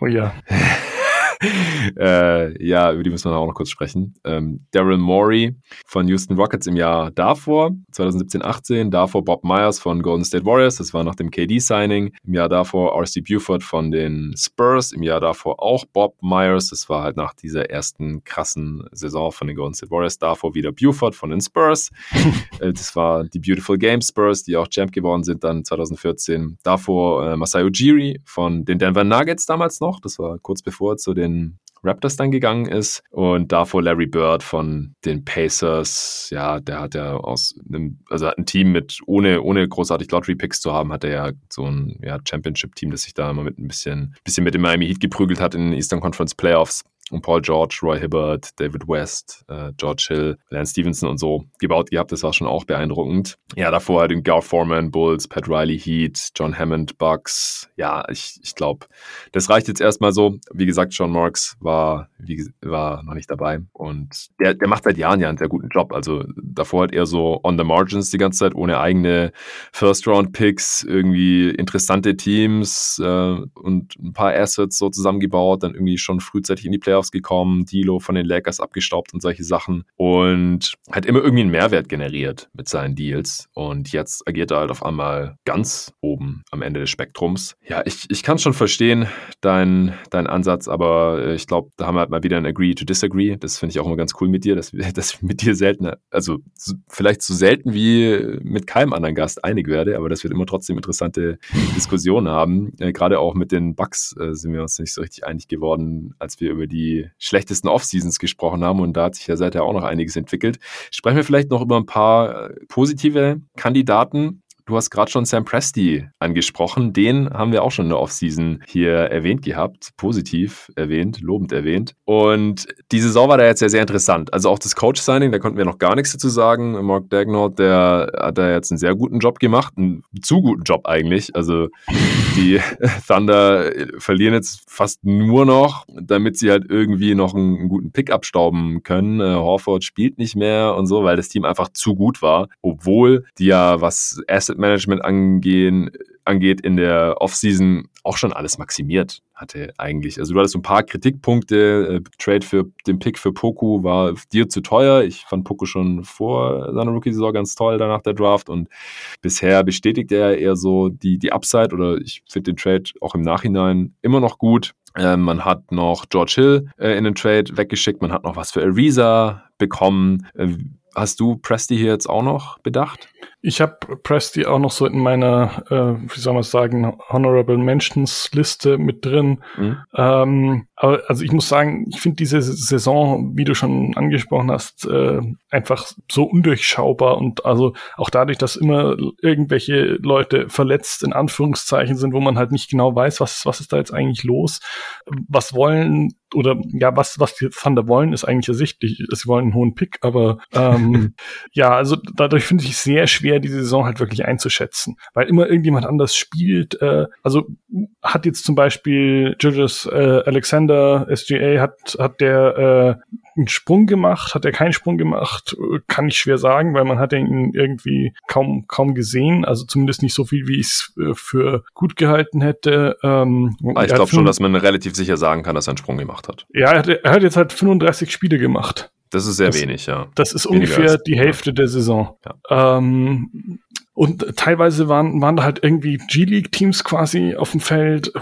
Oh ja. äh, ja, über die müssen wir auch noch kurz sprechen. Ähm, Daryl Morey von Houston Rockets im Jahr davor, 2017-18. Davor Bob Myers von Golden State Warriors, das war nach dem KD-Signing. Im Jahr davor R.C. Buford von den Spurs. Im Jahr davor auch Bob Myers, das war halt nach dieser ersten krassen Saison von den Golden State Warriors. Davor wieder Buford von den Spurs. äh, das war die Beautiful Game Spurs, die auch Champ geworden sind dann 2014. Davor äh, Masai Ujiri von den Denver Nuggets damals noch. Das war kurz bevor zu den den Raptors dann gegangen ist. Und davor Larry Bird von den Pacers. Ja, der hat ja aus einem, also hat ein Team mit, ohne, ohne großartig Lottery-Picks zu haben, hat er ja so ein ja, Championship-Team, das sich da immer mit ein bisschen, bisschen mit dem Miami Heat geprügelt hat in den Eastern Conference Playoffs und Paul George, Roy Hibbert, David West, äh, George Hill, Lance Stevenson und so gebaut gehabt. Das war schon auch beeindruckend. Ja, davor halt den Gar Foreman, Bulls, Pat Riley, Heat, John Hammond, Bucks. Ja, ich, ich glaube, das reicht jetzt erstmal so. Wie gesagt, John Marks war, wie, war noch nicht dabei und der, der macht seit Jahren ja einen sehr guten Job. Also davor halt eher so on the margins die ganze Zeit, ohne eigene First-Round-Picks, irgendwie interessante Teams äh, und ein paar Assets so zusammengebaut, dann irgendwie schon frühzeitig in die Playoffs Playoffs gekommen, Dilo von den Lakers abgestaubt und solche Sachen und hat immer irgendwie einen Mehrwert generiert mit seinen Deals und jetzt agiert er halt auf einmal ganz oben am Ende des Spektrums. Ja, ich, ich kann schon verstehen, dein, dein Ansatz, aber äh, ich glaube, da haben wir halt mal wieder ein Agree to Disagree. Das finde ich auch immer ganz cool mit dir, dass, dass ich mit dir selten, also vielleicht so selten wie mit keinem anderen Gast einig werde, aber dass wir immer trotzdem interessante Diskussionen haben. Äh, Gerade auch mit den Bugs äh, sind wir uns nicht so richtig einig geworden, als wir über die schlechtesten Off-Seasons gesprochen haben und da hat sich ja seither auch noch einiges entwickelt. Sprechen wir vielleicht noch über ein paar äh, positive Kandidaten. Du hast gerade schon Sam Presti angesprochen. Den haben wir auch schon in der Offseason hier erwähnt gehabt, positiv erwähnt, lobend erwähnt. Und die Saison war da jetzt sehr, sehr interessant. Also auch das Coach-Signing, da konnten wir noch gar nichts dazu sagen. Mark Dagnall, der hat da jetzt einen sehr guten Job gemacht, einen zu guten Job eigentlich. Also die Thunder verlieren jetzt fast nur noch, damit sie halt irgendwie noch einen, einen guten Pick abstauben können. Äh, Horford spielt nicht mehr und so, weil das Team einfach zu gut war, obwohl die ja was Asset Asset Management angehen, angeht, in der Offseason auch schon alles maximiert hatte eigentlich. Also du hattest so ein paar Kritikpunkte. Äh, Trade für den Pick für Poku war dir zu teuer. Ich fand Poku schon vor seiner Rookie-Saison ganz toll danach der Draft und bisher bestätigt er eher so die, die Upside oder ich finde den Trade auch im Nachhinein immer noch gut. Äh, man hat noch George Hill äh, in den Trade weggeschickt. Man hat noch was für Ariza bekommen. Äh, hast du Presti hier jetzt auch noch bedacht? Ich habe Presti auch noch so in meiner, äh, wie soll man sagen, Honorable Mentions Liste mit drin. Mhm. Ähm, aber also ich muss sagen, ich finde diese Saison, wie du schon angesprochen hast, äh, einfach so undurchschaubar und also auch dadurch, dass immer irgendwelche Leute verletzt in Anführungszeichen sind, wo man halt nicht genau weiß, was, was ist da jetzt eigentlich los, was wollen oder ja, was, was die Thunder wollen, ist eigentlich ersichtlich. Sie wollen einen hohen Pick, aber ähm, ja, also dadurch finde ich sehr schwer, die Saison halt wirklich einzuschätzen. Weil immer irgendjemand anders spielt. Äh, also hat jetzt zum Beispiel Julius äh, Alexander, SGA, hat, hat der äh, einen Sprung gemacht, hat er keinen Sprung gemacht, kann ich schwer sagen, weil man hat ihn irgendwie kaum kaum gesehen, also zumindest nicht so viel, wie ich es äh, für gut gehalten hätte. Ähm, ich glaube schon, dass man relativ sicher sagen kann, dass er einen Sprung gemacht hat. Ja, er hat, er hat jetzt halt 35 Spiele gemacht. Das ist sehr das, wenig, ja. Das ist Weniger ungefähr die Hälfte der Saison. Ja. Ähm, und teilweise waren, waren da halt irgendwie G-League-Teams quasi auf dem Feld.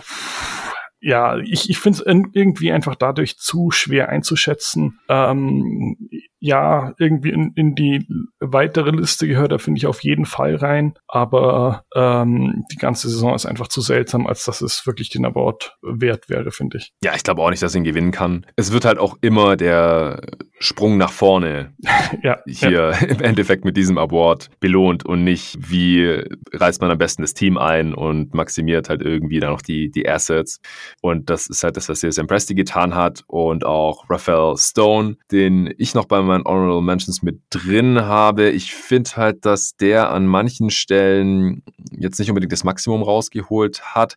Ja, ich, ich finde es irgendwie einfach dadurch zu schwer einzuschätzen. Ähm, ja, irgendwie in, in die weitere Liste gehört, da finde ich auf jeden Fall rein. Aber ähm, die ganze Saison ist einfach zu seltsam, als dass es wirklich den Award wert wäre, finde ich. Ja, ich glaube auch nicht, dass er ihn gewinnen kann. Es wird halt auch immer der Sprung nach vorne ja, hier ja. im Endeffekt mit diesem Award belohnt und nicht, wie reißt man am besten das Team ein und maximiert halt irgendwie dann noch die, die Assets. Und das ist halt das, was CSM Presti getan hat und auch Raphael Stone, den ich noch bei meinen Honorable Mentions mit drin habe. Ich finde halt, dass der an manchen Stellen jetzt nicht unbedingt das Maximum rausgeholt hat.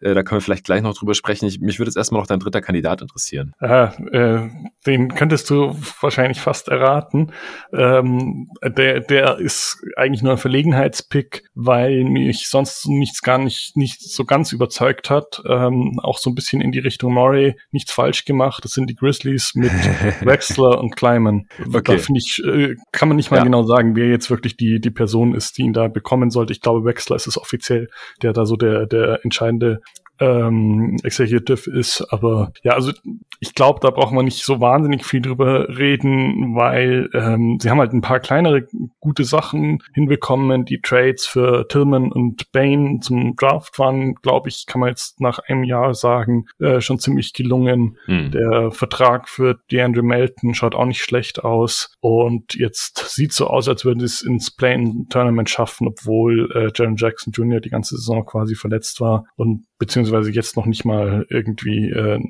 Äh, da können wir vielleicht gleich noch drüber sprechen. Ich, mich würde jetzt erstmal noch dein dritter Kandidat interessieren. Aha, äh, den könntest du wahrscheinlich fast erraten. Ähm, der, der ist eigentlich nur ein Verlegenheitspick, weil mich sonst nichts gar nicht, nicht so ganz überzeugt hat. Ähm, auch so ein bisschen in die Richtung Murray nichts falsch gemacht. Das sind die Grizzlies mit Wexler und Kleiman. Okay. Da ich, äh, kann man nicht mal ja. genau sagen, wer jetzt wirklich die, die Person ist, die ihn da bekommen sollte. Ich glaube, Wexler ist es offiziell, der da so der, der entscheidende ähm, Executive ist. Aber ja, also ich glaube, da braucht man nicht so wahnsinnig viel drüber reden, weil ähm, sie haben halt ein paar kleinere gute Sachen hinbekommen. Die Trades für Tillman und Bain zum Draft waren, glaube ich, kann man jetzt nach einem Jahr sagen, äh, schon ziemlich gelungen. Hm. Der Vertrag für DeAndre Melton schaut auch nicht schlecht aus. Und jetzt sieht so aus, als würden sie es ins Play-In-Tournament schaffen, obwohl äh, Jaron Jackson Jr. die ganze Saison quasi verletzt war und beziehungsweise jetzt noch nicht mal irgendwie, äh,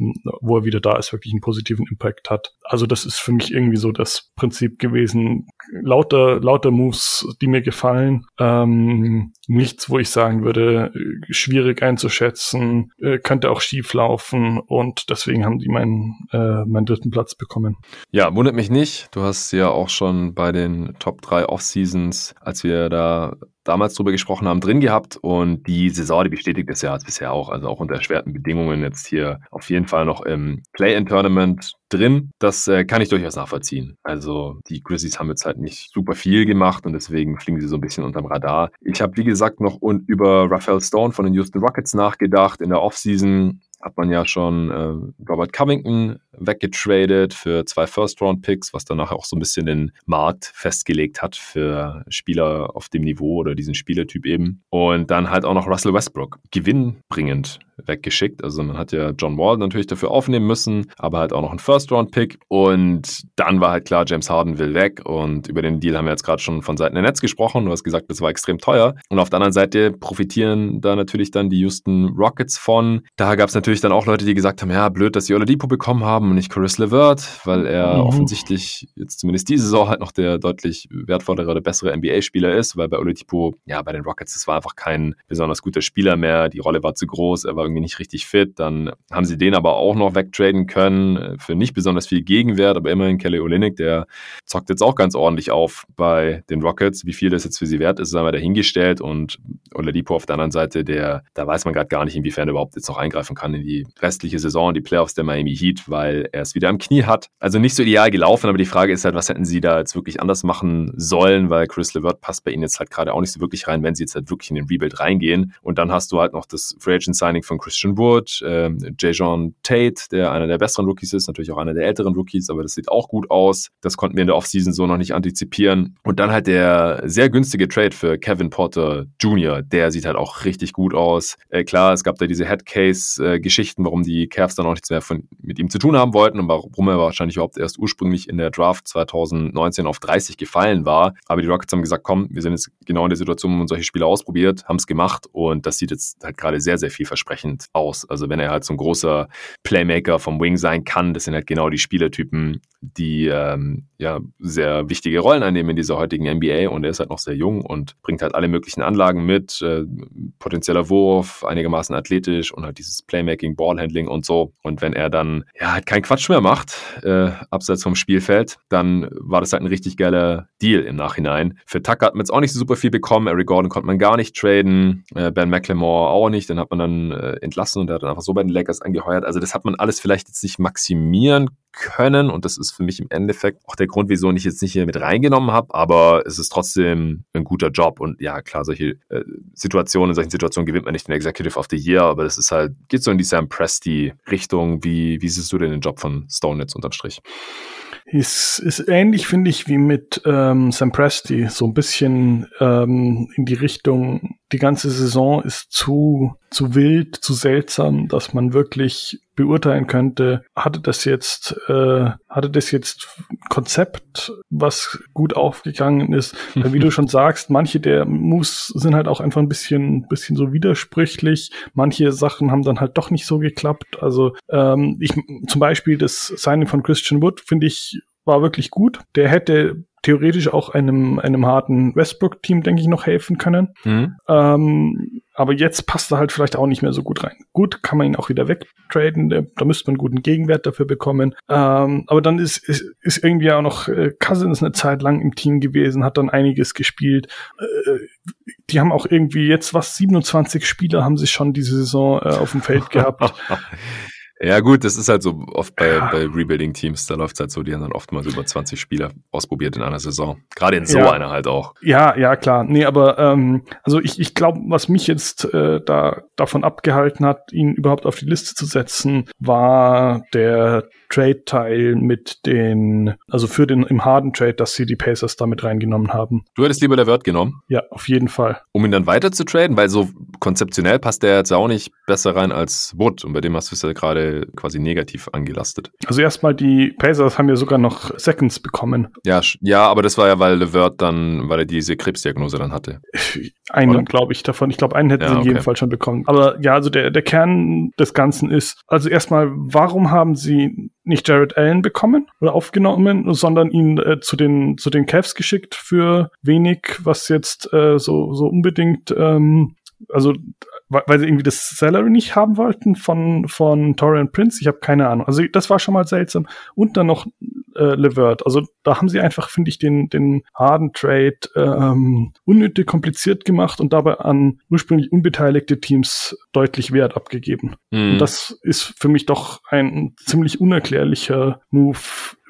wo er wieder da ist, wirklich einen positiven Impact hat. Also das ist für mich irgendwie so das Prinzip gewesen. Lauter, lauter Moves, die mir gefallen. Ähm, nichts, wo ich sagen würde, schwierig einzuschätzen, äh, könnte auch schief laufen und deswegen haben die meinen, äh, meinen dritten Platz bekommen. Ja, wundert mich nicht. Du hast ja auch schon bei den Top 3 Off-Seasons, als wir da damals drüber gesprochen haben, drin gehabt und die Saison, die bestätigt das ja bisher auch, also auch unter erschwerten Bedingungen jetzt hier auf jeden Fall noch im Play-in-Tournament drin. Das äh, kann ich durchaus nachvollziehen. Also die Grizzlies haben jetzt halt nicht super viel gemacht und deswegen fliegen sie so ein bisschen unterm Radar. Ich habe, wie gesagt, noch und über Raphael Stone von den Houston Rockets nachgedacht. In der Offseason hat man ja schon äh, Robert Covington weggetradet für zwei First-Round-Picks, was danach auch so ein bisschen den Markt festgelegt hat für Spieler auf dem Niveau oder diesen Spielertyp eben. Und dann halt auch noch Russell Westbrook, gewinnbringend weggeschickt. Also man hat ja John Wall natürlich dafür aufnehmen müssen, aber halt auch noch einen First-Round-Pick. Und dann war halt klar, James Harden will weg. Und über den Deal haben wir jetzt gerade schon von Seiten der Netz gesprochen. Du hast gesagt, das war extrem teuer. Und auf der anderen Seite profitieren da natürlich dann die Houston Rockets von. Da gab es natürlich dann auch Leute, die gesagt haben, ja, blöd, dass sie Oladipo bekommen haben und nicht Chris LeVert, weil er mhm. offensichtlich jetzt zumindest diese Saison halt noch der deutlich wertvollere oder bessere NBA-Spieler ist, weil bei Oladipo, ja, bei den Rockets, das war einfach kein besonders guter Spieler mehr. Die Rolle war zu groß, er war irgendwie nicht richtig fit. Dann haben sie den aber auch noch wegtraden können äh, für nicht besonders viel Gegenwert, aber immerhin Kelly Olynyk, der zockt jetzt auch ganz ordentlich auf bei den Rockets. Wie viel das jetzt für sie wert ist, ist einmal dahingestellt und Oladipo auf der anderen Seite, der, da weiß man gerade gar nicht, inwiefern er überhaupt jetzt noch eingreifen kann in die restliche Saison, die Playoffs der Miami Heat, weil er es wieder am Knie hat. Also nicht so ideal gelaufen, aber die Frage ist halt, was hätten sie da jetzt wirklich anders machen sollen, weil Chris LeVert passt bei ihnen jetzt halt gerade auch nicht so wirklich rein, wenn sie jetzt halt wirklich in den Rebuild reingehen. Und dann hast du halt noch das Free Agent Signing von Christian Wood, äh, Jajon Tate, der einer der besseren Rookies ist, natürlich auch einer der älteren Rookies, aber das sieht auch gut aus. Das konnten wir in der Offseason so noch nicht antizipieren. Und dann halt der sehr günstige Trade für Kevin Porter Jr., der sieht halt auch richtig gut aus. Äh, klar, es gab da diese Headcase-Geschichten, warum die Cavs dann auch nichts mehr von, mit ihm zu tun haben wollten und warum er wahrscheinlich überhaupt erst ursprünglich in der Draft 2019 auf 30 gefallen war. Aber die Rockets haben gesagt, komm, wir sind jetzt genau in der Situation, wo man solche Spiele ausprobiert, haben es gemacht und das sieht jetzt halt gerade sehr, sehr vielversprechend aus. Also wenn er halt so ein großer Playmaker vom Wing sein kann, das sind halt genau die Spielertypen, die ähm, ja sehr wichtige Rollen einnehmen in dieser heutigen NBA und er ist halt noch sehr jung und bringt halt alle möglichen Anlagen mit, äh, potenzieller Wurf, einigermaßen athletisch und halt dieses Playmaking, Ballhandling und so. Und wenn er dann ja halt keinen Quatsch mehr macht, äh, abseits vom Spielfeld, dann war das halt ein richtig geiler Deal im Nachhinein. Für Tucker hat man jetzt auch nicht so super viel bekommen, Eric Gordon konnte man gar nicht traden, äh, Ben McLemore auch nicht, den hat man dann äh, entlassen und der hat dann einfach so bei den Lakers angeheuert. Also das hat man alles vielleicht jetzt nicht maximieren können und das ist für mich im Endeffekt auch der Grund, wieso ich jetzt nicht hier mit reingenommen habe, aber es ist trotzdem ein guter Job und ja, klar, solche äh, Situationen, in solchen Situationen gewinnt man nicht den Executive of the Year, aber das ist halt, geht so in die Sam Presti Richtung. Wie, wie siehst du denn den Job von Stone jetzt unterm Strich? Ist, ist ähnlich, finde ich, wie mit ähm, Sam Presti. So ein bisschen ähm, in die Richtung, die ganze Saison ist zu, zu wild, zu seltsam, dass man wirklich beurteilen könnte, hatte das jetzt, äh, hatte das jetzt Konzept, was gut aufgegangen ist. Weil wie du schon sagst, manche der Moves sind halt auch einfach ein bisschen, bisschen so widersprüchlich. Manche Sachen haben dann halt doch nicht so geklappt. Also ähm, ich zum Beispiel das Signing von Christian Wood finde ich war wirklich gut. Der hätte theoretisch auch einem, einem harten Westbrook-Team, denke ich, noch helfen können. Mhm. Ähm, aber jetzt passt er halt vielleicht auch nicht mehr so gut rein. Gut, kann man ihn auch wieder wegtraden, da müsste man einen guten Gegenwert dafür bekommen. Ähm, aber dann ist, ist, ist irgendwie auch noch äh, Cousins eine Zeit lang im Team gewesen, hat dann einiges gespielt. Äh, die haben auch irgendwie jetzt was, 27 Spieler haben sich schon diese Saison äh, auf dem Feld gehabt. Ja, gut, das ist halt so oft bei, ja. bei Rebuilding-Teams, da läuft es halt so, die haben dann oftmals über 20 Spieler ausprobiert in einer Saison. Gerade in so ja. einer halt auch. Ja, ja, klar. Nee, aber ähm, also ich, ich glaube, was mich jetzt äh, da davon abgehalten hat, ihn überhaupt auf die Liste zu setzen, war der Trade-Teil mit den, also für den im harden Trade, dass sie die Pacers damit reingenommen haben. Du hättest lieber der Wert genommen? Ja, auf jeden Fall. Um ihn dann weiter zu traden, weil so konzeptionell passt der jetzt auch nicht besser rein als Wood und bei dem hast du es ja gerade quasi negativ angelastet. Also erstmal die Pacers haben ja sogar noch Seconds bekommen. Ja, ja, aber das war ja, weil LeVert dann, weil er diese Krebsdiagnose dann hatte. Einen, glaube ich, davon. Ich glaube, einen hätten ja, sie in okay. jedem Fall schon bekommen. Aber ja, also der, der Kern des Ganzen ist, also erstmal, warum haben sie nicht Jared Allen bekommen oder aufgenommen, sondern ihn äh, zu den zu den Cavs geschickt für wenig, was jetzt äh, so so unbedingt ähm, also weil sie irgendwie das Salary nicht haben wollten von von Torian Prince. Ich habe keine Ahnung. Also das war schon mal seltsam. Und dann noch äh, Levert. Also da haben sie einfach, finde ich, den, den harden Trade ähm, unnötig kompliziert gemacht und dabei an ursprünglich unbeteiligte Teams deutlich Wert abgegeben. Mhm. Und das ist für mich doch ein ziemlich unerklärlicher Move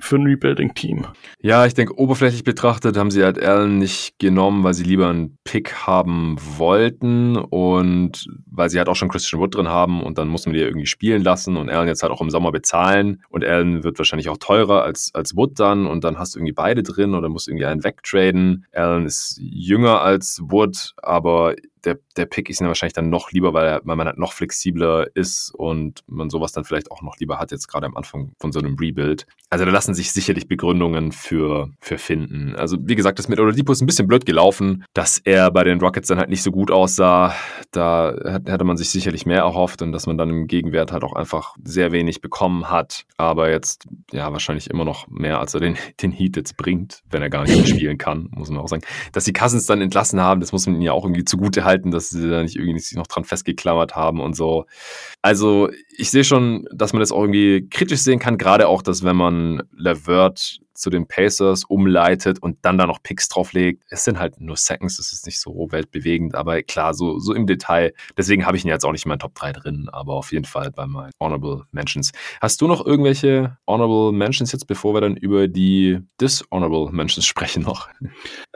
für ein Rebuilding-Team. Ja, ich denke, oberflächlich betrachtet haben sie halt Allen nicht genommen, weil sie lieber einen Pick haben wollten und weil sie halt auch schon Christian Wood drin haben und dann muss man die irgendwie spielen lassen und Allen jetzt halt auch im Sommer bezahlen und Allen wird wahrscheinlich auch teurer als, als Wood dann und dann hast du irgendwie beide drin oder musst irgendwie einen wegtraden. Allen ist jünger als Wood, aber der, der Pick ist ihnen wahrscheinlich dann noch lieber, weil, weil man halt noch flexibler ist und man sowas dann vielleicht auch noch lieber hat, jetzt gerade am Anfang von so einem Rebuild. Also da lassen sich sicherlich Begründungen für, für finden. Also wie gesagt, das mit Oladipo ist ein bisschen blöd gelaufen, dass er bei den Rockets dann halt nicht so gut aussah. Da hätte man sich sicherlich mehr erhofft und dass man dann im Gegenwert halt auch einfach sehr wenig bekommen hat. Aber jetzt, ja, wahrscheinlich immer noch mehr, als er den, den Heat jetzt bringt, wenn er gar nicht mehr spielen kann, muss man auch sagen. Dass die Cousins dann entlassen haben, das muss man ihnen ja auch irgendwie zugute halten halten, dass sie da nicht irgendwie sich noch dran festgeklammert haben und so. Also ich sehe schon, dass man das auch irgendwie kritisch sehen kann, gerade auch, dass wenn man Levert zu den Pacers umleitet und dann da noch Picks drauflegt. Es sind halt nur Seconds, das ist nicht so weltbewegend, aber klar, so, so im Detail. Deswegen habe ich ihn jetzt auch nicht in meinen Top 3 drin, aber auf jeden Fall bei meinen Honorable Mentions. Hast du noch irgendwelche Honorable Mentions jetzt, bevor wir dann über die Dishonorable Mentions sprechen noch?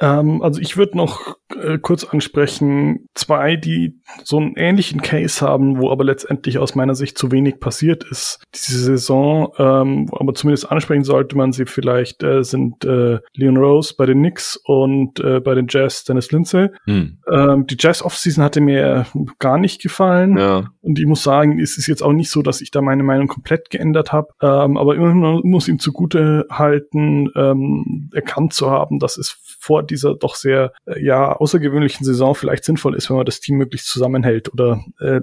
Ähm, also ich würde noch äh, kurz ansprechen, zwei, die so einen ähnlichen Case haben, wo aber letztendlich aus meiner Sicht zu wenig passiert ist. Diese Saison, ähm, aber zumindest ansprechen sollte man sie vielleicht vielleicht äh, sind äh, Leon Rose bei den Knicks und äh, bei den Jazz Dennis Lindsay. Hm. Ähm, die Jazz Offseason hatte mir gar nicht gefallen. Ja. Und ich muss sagen, es ist jetzt auch nicht so, dass ich da meine Meinung komplett geändert habe. Ähm, aber immerhin muss ihm zugute halten, ähm, erkannt zu haben, dass es vor dieser doch sehr äh, ja außergewöhnlichen Saison vielleicht sinnvoll ist, wenn man das Team möglichst zusammenhält oder äh,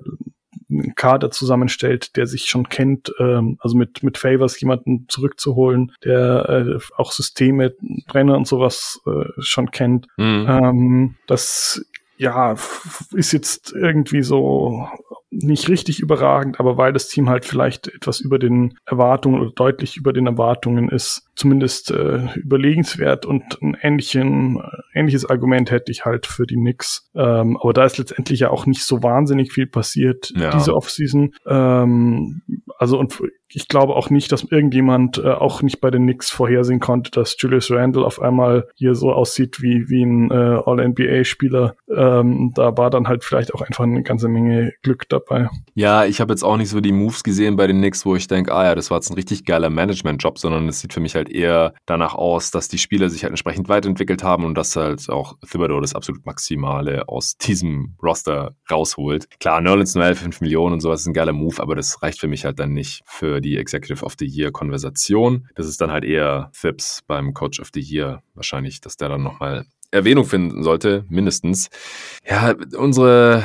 einen Kader zusammenstellt, der sich schon kennt, ähm, also mit, mit Favors jemanden zurückzuholen, der äh, auch Systeme, Trainer und sowas äh, schon kennt. Mhm. Ähm, das ja, ist jetzt irgendwie so nicht richtig überragend, aber weil das Team halt vielleicht etwas über den Erwartungen oder deutlich über den Erwartungen ist, zumindest äh, überlegenswert und ein ähnlichen, äh, ähnliches Argument hätte ich halt für die Knicks. Ähm, aber da ist letztendlich ja auch nicht so wahnsinnig viel passiert ja. diese Offseason. Ähm, also und ich glaube auch nicht, dass irgendjemand äh, auch nicht bei den Knicks vorhersehen konnte, dass Julius Randle auf einmal hier so aussieht wie, wie ein äh, All-NBA-Spieler. Ähm, da war dann halt vielleicht auch einfach eine ganze Menge Glück dabei. Ja, ich habe jetzt auch nicht so die Moves gesehen bei den Knicks, wo ich denke, ah ja, das war jetzt ein richtig geiler Management-Job, sondern es sieht für mich halt eher danach aus, dass die Spieler sich halt entsprechend weiterentwickelt haben und dass halt auch Thibodeau das absolut Maximale aus diesem Roster rausholt. Klar, Nerlens Noel 5 Millionen und sowas ist ein geiler Move, aber das reicht für mich halt dann nicht für die Executive of the Year Konversation. Das ist dann halt eher Phipps beim Coach of the Year wahrscheinlich, dass der dann nochmal Erwähnung finden sollte, mindestens. Ja, unsere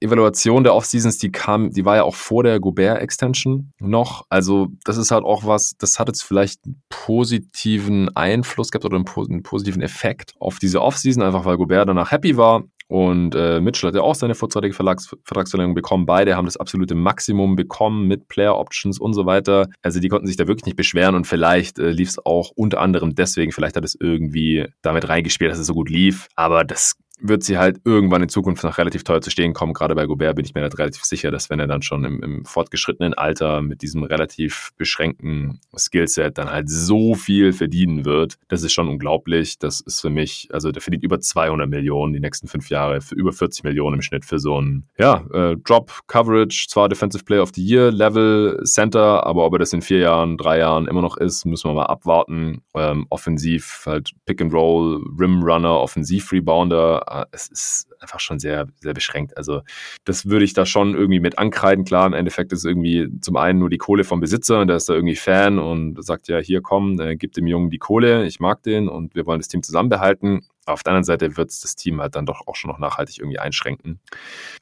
Evaluation der Offseasons, die kam, die war ja auch vor der Gobert-Extension noch. Also, das ist halt auch was, das hat jetzt vielleicht einen positiven Einfluss gehabt oder einen, einen positiven Effekt auf diese Offseason, einfach weil Gobert danach happy war und äh, Mitchell hat ja auch seine vorzeitige Verlags Vertragsverlängerung bekommen. Beide haben das absolute Maximum bekommen mit Player Options und so weiter. Also die konnten sich da wirklich nicht beschweren und vielleicht äh, lief es auch unter anderem deswegen, vielleicht hat es irgendwie damit reingespielt, dass es so gut lief. Aber das wird sie halt irgendwann in Zukunft noch relativ teuer zu stehen kommen. Gerade bei Gobert bin ich mir halt relativ sicher, dass wenn er dann schon im, im fortgeschrittenen Alter mit diesem relativ beschränkten Skillset dann halt so viel verdienen wird, das ist schon unglaublich. Das ist für mich, also der verdient über 200 Millionen die nächsten fünf Jahre, für über 40 Millionen im Schnitt für so ein, ja, äh, Drop Coverage, zwar Defensive Player of the Year Level Center, aber ob er das in vier Jahren, drei Jahren immer noch ist, müssen wir mal abwarten. Ähm, offensiv halt Pick and Roll, Rim Runner, Offensiv Rebounder, es ist einfach schon sehr, sehr beschränkt. Also das würde ich da schon irgendwie mit ankreiden. Klar, im Endeffekt ist irgendwie zum einen nur die Kohle vom Besitzer und der ist da irgendwie Fan und sagt ja, hier komm, äh, gib dem Jungen die Kohle, ich mag den und wir wollen das Team zusammenbehalten. Auf der anderen Seite wird es das Team halt dann doch auch schon noch nachhaltig irgendwie einschränken.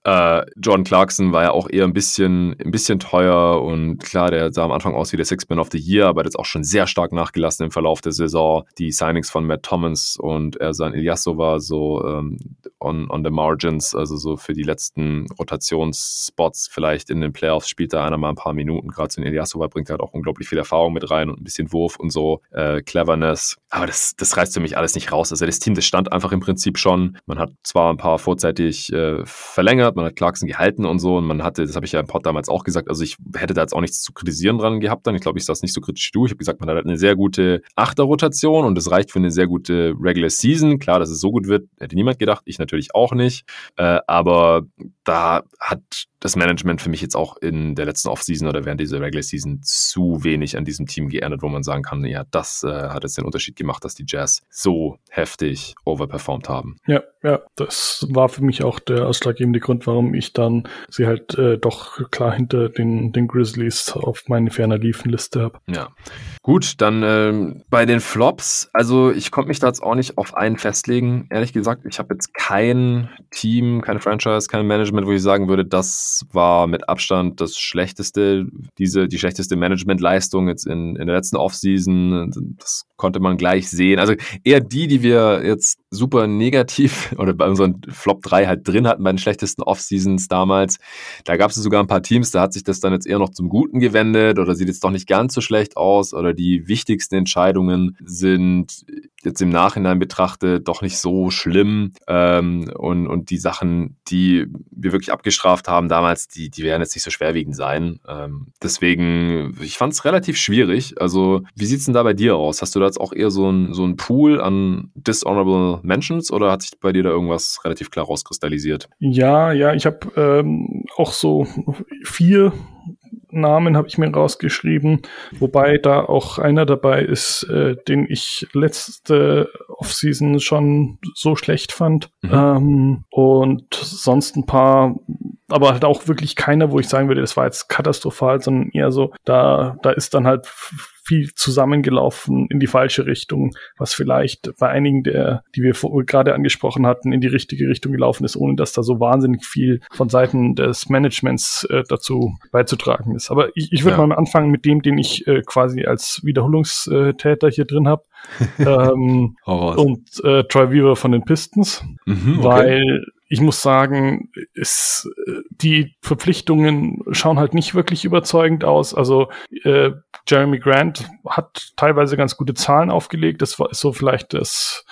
Äh, Jordan Clarkson war ja auch eher ein bisschen, ein bisschen teuer und klar, der sah am Anfang aus wie der Six-Man of the Year, aber jetzt auch schon sehr stark nachgelassen im Verlauf der Saison. Die Signings von Matt Thomas und Ersan Ilyasova so ähm, on, on the margins, also so für die letzten Rotationsspots vielleicht in den Playoffs spielt da einer mal ein paar Minuten. Gerade so ein Ilyasova bringt halt auch unglaublich viel Erfahrung mit rein und ein bisschen Wurf und so, äh, Cleverness. Aber das, das reißt für mich alles nicht raus. Also das Team, das stand einfach im Prinzip schon. Man hat zwar ein paar vorzeitig äh, verlängert, man hat Clarkson gehalten und so und man hatte, das habe ich ja im Pod damals auch gesagt, also ich hätte da jetzt auch nichts zu kritisieren dran gehabt dann. Ich glaube, ich saß nicht so kritisch du. Ich habe gesagt, man hat eine sehr gute Achterrotation und das reicht für eine sehr gute Regular Season. Klar, dass es so gut wird, hätte niemand gedacht. Ich natürlich auch nicht. Äh, aber da hat das Management für mich jetzt auch in der letzten Offseason oder während dieser Regular Season zu wenig an diesem Team geerntet, wo man sagen kann, ja, das äh, hat jetzt den Unterschied gemacht, dass die Jazz so heftig overperformed haben. Ja, ja, das war für mich auch der ausschlaggebende Grund, warum ich dann sie halt äh, doch klar hinter den, den Grizzlies auf meine ferner Liefen-Liste habe. Ja. Gut, dann ähm, bei den Flops, also ich konnte mich da jetzt auch nicht auf einen festlegen. Ehrlich gesagt, ich habe jetzt kein Team, keine Franchise, kein Management, wo ich sagen würde, das war mit Abstand das schlechteste, diese, die schlechteste Managementleistung jetzt in, in der letzten Offseason. Das konnte man gleich sehen. Also eher die, die wir jetzt super negativ oder bei unseren Flop 3 halt drin hatten, bei den schlechtesten Offseasons damals. Da gab es sogar ein paar Teams, da hat sich das dann jetzt eher noch zum Guten gewendet oder sieht jetzt doch nicht ganz so schlecht aus oder die wichtigsten Entscheidungen sind jetzt im Nachhinein betrachtet doch nicht so schlimm ähm, und, und die Sachen, die wir wirklich abgestraft haben damals, die, die werden jetzt nicht so schwerwiegend sein. Ähm, deswegen, ich fand es relativ schwierig. Also wie sieht's denn da bei dir aus? Hast du da jetzt auch eher so ein, so ein Pool an Dishonorable Mentions oder hat sich bei dir da irgendwas relativ klar rauskristallisiert? Ja, ja, ich habe ähm, auch so vier Namen habe ich mir rausgeschrieben, wobei da auch einer dabei ist, äh, den ich letzte Offseason schon so schlecht fand. Mhm. Ähm, und sonst ein paar, aber halt auch wirklich keiner, wo ich sagen würde, das war jetzt katastrophal, sondern eher so, da, da ist dann halt viel zusammengelaufen in die falsche Richtung, was vielleicht bei einigen der, die wir gerade angesprochen hatten, in die richtige Richtung gelaufen ist, ohne dass da so wahnsinnig viel von Seiten des Managements äh, dazu beizutragen ist. Aber ich, ich würde ja. mal anfangen mit dem, den ich äh, quasi als Wiederholungstäter hier drin habe. ähm, und äh, Troy Weaver von den Pistons, mhm, okay. weil ich muss sagen, es, die Verpflichtungen schauen halt nicht wirklich überzeugend aus. Also äh, Jeremy Grant hat teilweise ganz gute Zahlen aufgelegt. Das war so vielleicht das,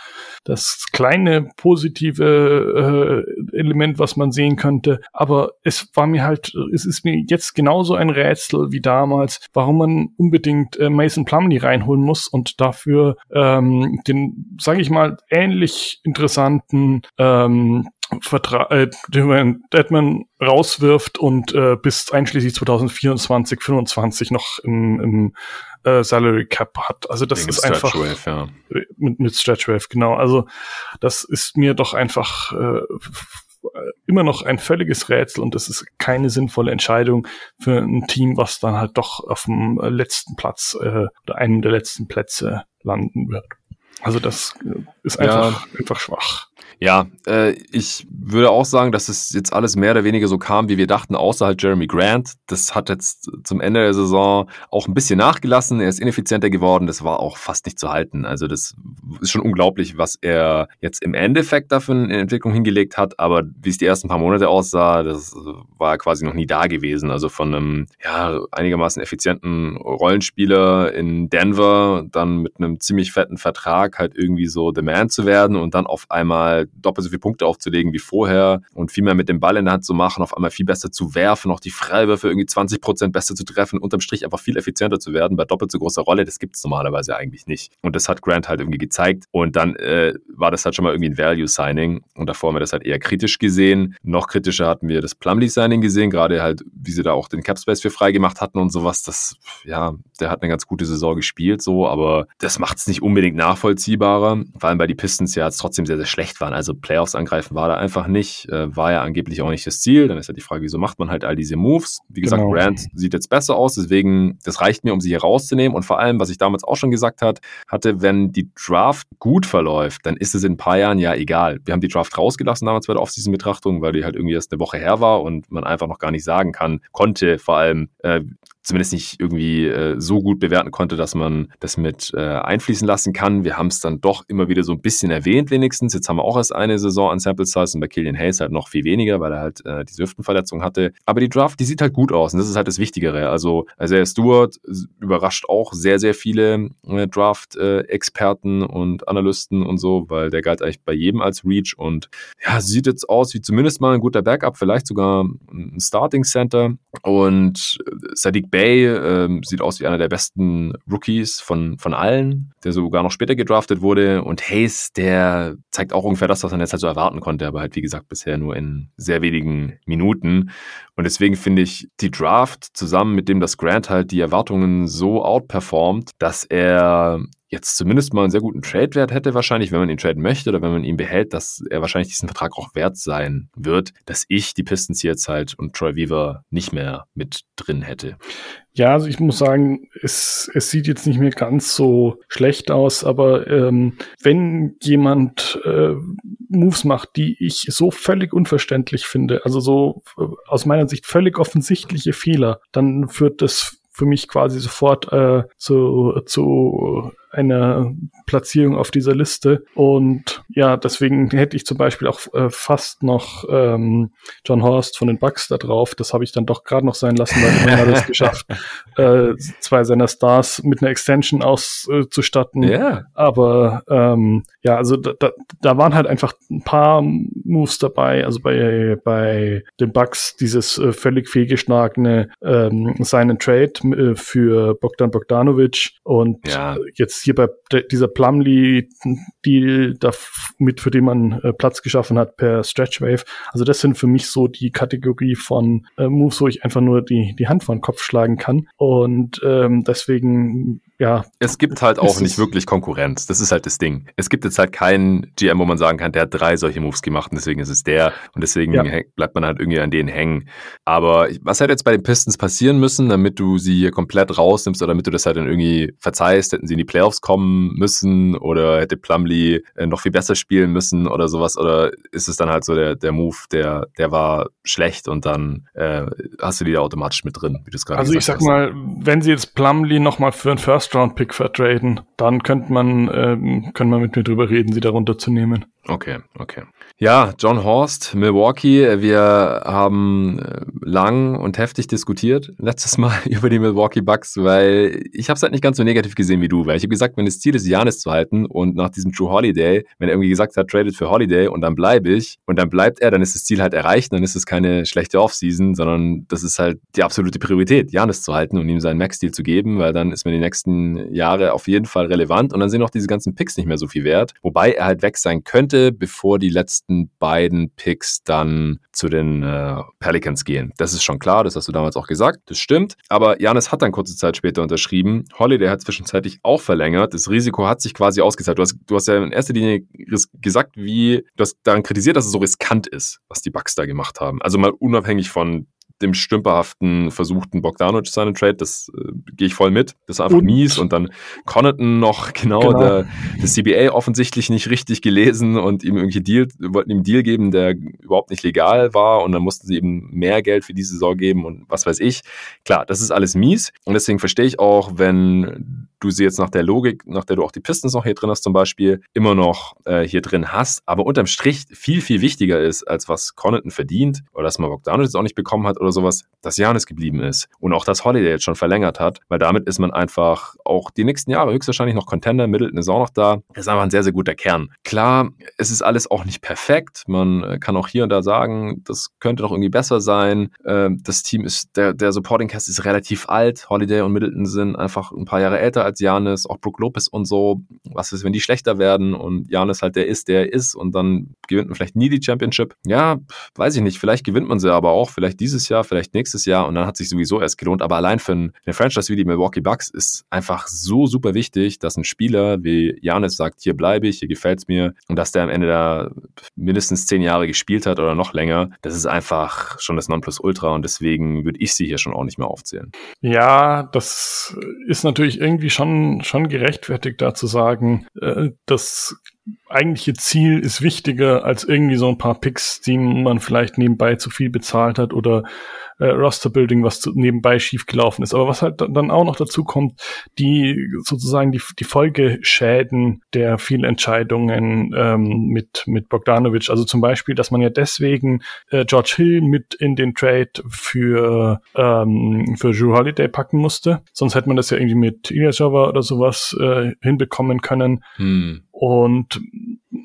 das kleine positive äh, Element, was man sehen könnte. Aber es war mir halt, es ist mir jetzt genauso ein Rätsel wie damals, warum man unbedingt äh, Mason Plumley reinholen muss und dafür ähm, den, sage ich mal, ähnlich interessanten ähm, Vertrag, äh, den Deadman rauswirft und äh, bis einschließlich 2024, 25 noch im, im äh, Salary Cap hat. Also das ist einfach Wave, ja. mit, mit Stretch Wave, genau. Also das ist mir doch einfach äh, immer noch ein völliges Rätsel und das ist keine sinnvolle Entscheidung für ein Team, was dann halt doch auf dem letzten Platz äh, oder einem der letzten Plätze landen wird. Also das äh, ist einfach, ja. einfach schwach. Ja, äh, ich würde auch sagen, dass es jetzt alles mehr oder weniger so kam, wie wir dachten, außer halt Jeremy Grant. Das hat jetzt zum Ende der Saison auch ein bisschen nachgelassen. Er ist ineffizienter geworden. Das war auch fast nicht zu halten. Also das ist schon unglaublich, was er jetzt im Endeffekt dafür in Entwicklung hingelegt hat. Aber wie es die ersten paar Monate aussah, das war quasi noch nie da gewesen. Also von einem ja, einigermaßen effizienten Rollenspieler in Denver, dann mit einem ziemlich fetten Vertrag halt irgendwie so The Man zu werden und dann auf einmal doppelt so viele Punkte aufzulegen wie vorher und viel mehr mit dem Ball in der Hand zu machen, auf einmal viel besser zu werfen, auch die Freiwürfe irgendwie 20 Prozent besser zu treffen, unterm Strich einfach viel effizienter zu werden bei doppelt so großer Rolle. Das gibt es normalerweise eigentlich nicht. Und das hat Grant halt irgendwie gezeigt. Und dann äh, war das halt schon mal irgendwie ein Value-Signing. Und davor haben wir das halt eher kritisch gesehen. Noch kritischer hatten wir das Plumlee-Signing gesehen, gerade halt, wie sie da auch den Capspace für frei gemacht hatten und sowas. Das, ja, der hat eine ganz gute Saison gespielt, so, aber das macht es nicht unbedingt nachvollziehbarer. Vor allem bei weil die Pistons ja jetzt trotzdem sehr, sehr schlecht waren. Also Playoffs angreifen war da einfach nicht, äh, war ja angeblich auch nicht das Ziel. Dann ist ja die Frage, wieso macht man halt all diese Moves? Wie gesagt, genau. Grant sieht jetzt besser aus, deswegen, das reicht mir, um sie hier rauszunehmen. Und vor allem, was ich damals auch schon gesagt hat, hatte, wenn die Draft gut verläuft, dann ist es in ein paar Jahren ja egal. Wir haben die Draft rausgelassen damals bei der Offseason-Betrachtung, weil die halt irgendwie erst eine Woche her war und man einfach noch gar nicht sagen kann, konnte vor allem, äh, zumindest nicht irgendwie äh, so gut bewerten konnte, dass man das mit äh, einfließen lassen kann. Wir haben es dann doch immer wieder so ein bisschen erwähnt wenigstens. Jetzt haben wir auch erst eine Saison an Sample Size und bei Killian Hayes halt noch viel weniger, weil er halt äh, diese Hüftenverletzung hatte. Aber die Draft, die sieht halt gut aus und das ist halt das Wichtigere. Also Isaiah Stewart überrascht auch sehr, sehr viele äh, Draft-Experten und Analysten und so, weil der galt eigentlich bei jedem als Reach und ja, sieht jetzt aus wie zumindest mal ein guter Backup, vielleicht sogar ein Starting Center und äh, Sadiq Bay äh, sieht aus wie einer der besten Rookies von, von allen, der sogar noch später gedraftet wurde. Und Hayes, der zeigt auch ungefähr das, was man jetzt halt so erwarten konnte, aber halt wie gesagt bisher nur in sehr wenigen Minuten. Und deswegen finde ich die Draft zusammen mit dem, dass Grant halt die Erwartungen so outperformt, dass er jetzt zumindest mal einen sehr guten Trade-Wert hätte, wahrscheinlich, wenn man ihn traden möchte oder wenn man ihn behält, dass er wahrscheinlich diesen Vertrag auch wert sein wird, dass ich die Pistons jetzt halt und Troy Weaver nicht mehr mit drin hätte. Ja, also ich muss sagen, es, es sieht jetzt nicht mehr ganz so schlecht aus, aber ähm, wenn jemand äh, Moves macht, die ich so völlig unverständlich finde, also so äh, aus meiner Sicht völlig offensichtliche Fehler, dann führt das für mich quasi sofort äh, zu, zu einer Platzierung auf dieser Liste. Und ja, deswegen hätte ich zum Beispiel auch äh, fast noch ähm, John Horst von den Bucks da drauf. Das habe ich dann doch gerade noch sein lassen, weil immerhin hat es geschafft, äh, zwei seiner Stars mit einer Extension auszustatten. Äh, yeah. Aber ähm, ja, also da, da, da waren halt einfach ein paar Moves dabei. Also bei, bei den Bucks dieses äh, völlig fehlgeschlagene ähm, Sign Trade äh, für Bogdan Bogdanovic und ja. jetzt hier bei dieser Plumlee-Deal, mit für den man äh, Platz geschaffen hat per Stretchwave. Also das sind für mich so die Kategorie von äh, Moves, wo ich einfach nur die, die Hand vor den Kopf schlagen kann. Und ähm, deswegen ja. Es gibt halt auch nicht wirklich Konkurrenz. Das ist halt das Ding. Es gibt jetzt halt keinen GM, wo man sagen kann, der hat drei solche Moves gemacht und deswegen ist es der und deswegen ja. bleibt man halt irgendwie an denen hängen. Aber was hätte jetzt bei den Pistons passieren müssen, damit du sie hier komplett rausnimmst oder damit du das halt dann irgendwie verzeihst? Hätten sie in die Playoffs kommen müssen oder hätte Plumlee äh, noch viel besser spielen müssen oder sowas? Oder ist es dann halt so der, der Move, der, der war schlecht und dann äh, hast du die da automatisch mit drin, wie du es gerade Also ich sag hast. mal, wenn sie jetzt Plumlee nochmal für einen First First-Round-Pick vertraden, dann könnte man, ähm, können wir mit mir drüber reden, sie darunter zu nehmen. Okay, okay. Ja, John Horst, Milwaukee. Wir haben äh, lang und heftig diskutiert letztes Mal über die Milwaukee Bucks, weil ich habe es halt nicht ganz so negativ gesehen wie du, weil ich habe gesagt, wenn das Ziel ist, Janis zu halten und nach diesem True Holiday, wenn er irgendwie gesagt hat, traded für Holiday und dann bleibe ich und dann bleibt er, dann ist das Ziel halt erreicht, dann ist es keine schlechte Offseason, sondern das ist halt die absolute Priorität, Janis zu halten und ihm seinen Max-Deal zu geben, weil dann ist man die nächsten Jahre auf jeden Fall relevant und dann sind auch diese ganzen Picks nicht mehr so viel wert, wobei er halt weg sein könnte, bevor die letzten letzten beiden Picks dann zu den äh, Pelicans gehen. Das ist schon klar, das hast du damals auch gesagt, das stimmt. Aber Janis hat dann kurze Zeit später unterschrieben. Holiday hat zwischenzeitlich auch verlängert. Das Risiko hat sich quasi ausgezahlt. Du hast, du hast ja in erster Linie gesagt, wie du hast daran kritisiert, dass es so riskant ist, was die Bucks da gemacht haben. Also mal unabhängig von dem stümperhaften versuchten Bogdanovic seinen Trade, das äh, gehe ich voll mit. Das ist einfach und? mies. Und dann Connaughton noch, genau, genau. Der, der CBA offensichtlich nicht richtig gelesen und ihm irgendwie Deal, wollten ihm einen Deal geben, der überhaupt nicht legal war. Und dann mussten sie ihm mehr Geld für diese Saison geben und was weiß ich. Klar, das ist alles mies. Und deswegen verstehe ich auch, wenn du sie jetzt nach der Logik, nach der du auch die Pistons noch hier drin hast zum Beispiel, immer noch äh, hier drin hast. Aber unterm Strich viel, viel wichtiger ist, als was Connaughton verdient oder dass man Bogdanovic jetzt auch nicht bekommen hat oder sowas, dass Janis geblieben ist und auch das Holiday jetzt schon verlängert hat, weil damit ist man einfach auch die nächsten Jahre höchstwahrscheinlich noch Contender, Middleton ist auch noch da. Das ist einfach ein sehr, sehr guter Kern. Klar, es ist alles auch nicht perfekt. Man äh, kann auch hier und da sagen, das könnte doch irgendwie besser sein. Ähm, das Team ist, der, der Supporting Cast ist relativ alt. Holiday und Middleton sind einfach ein paar Jahre älter als als Janis, auch Brook Lopez und so. Was ist, wenn die schlechter werden und Janis halt der ist, der er ist und dann gewinnt man vielleicht nie die Championship? Ja, weiß ich nicht. Vielleicht gewinnt man sie aber auch, vielleicht dieses Jahr, vielleicht nächstes Jahr und dann hat sich sowieso erst gelohnt. Aber allein für eine Franchise wie die Milwaukee Bucks ist einfach so super wichtig, dass ein Spieler wie Janis sagt, hier bleibe ich, hier gefällt es mir und dass der am Ende da mindestens zehn Jahre gespielt hat oder noch länger. Das ist einfach schon das Nonplusultra und deswegen würde ich sie hier schon auch nicht mehr aufzählen. Ja, das ist natürlich irgendwie schon, schon gerechtfertigt, da zu sagen, äh, das eigentliche Ziel ist wichtiger als irgendwie so ein paar Picks, die man vielleicht nebenbei zu viel bezahlt hat oder äh, Roster-Building, was zu, nebenbei schiefgelaufen ist. Aber was halt dann auch noch dazu kommt, die sozusagen die, die Folgeschäden der Fehlentscheidungen ähm, mit, mit Bogdanovic. Also zum Beispiel, dass man ja deswegen äh, George Hill mit in den Trade für, ähm, für Drew Holiday packen musste. Sonst hätte man das ja irgendwie mit Ilyasova oder sowas äh, hinbekommen können. Hm. Und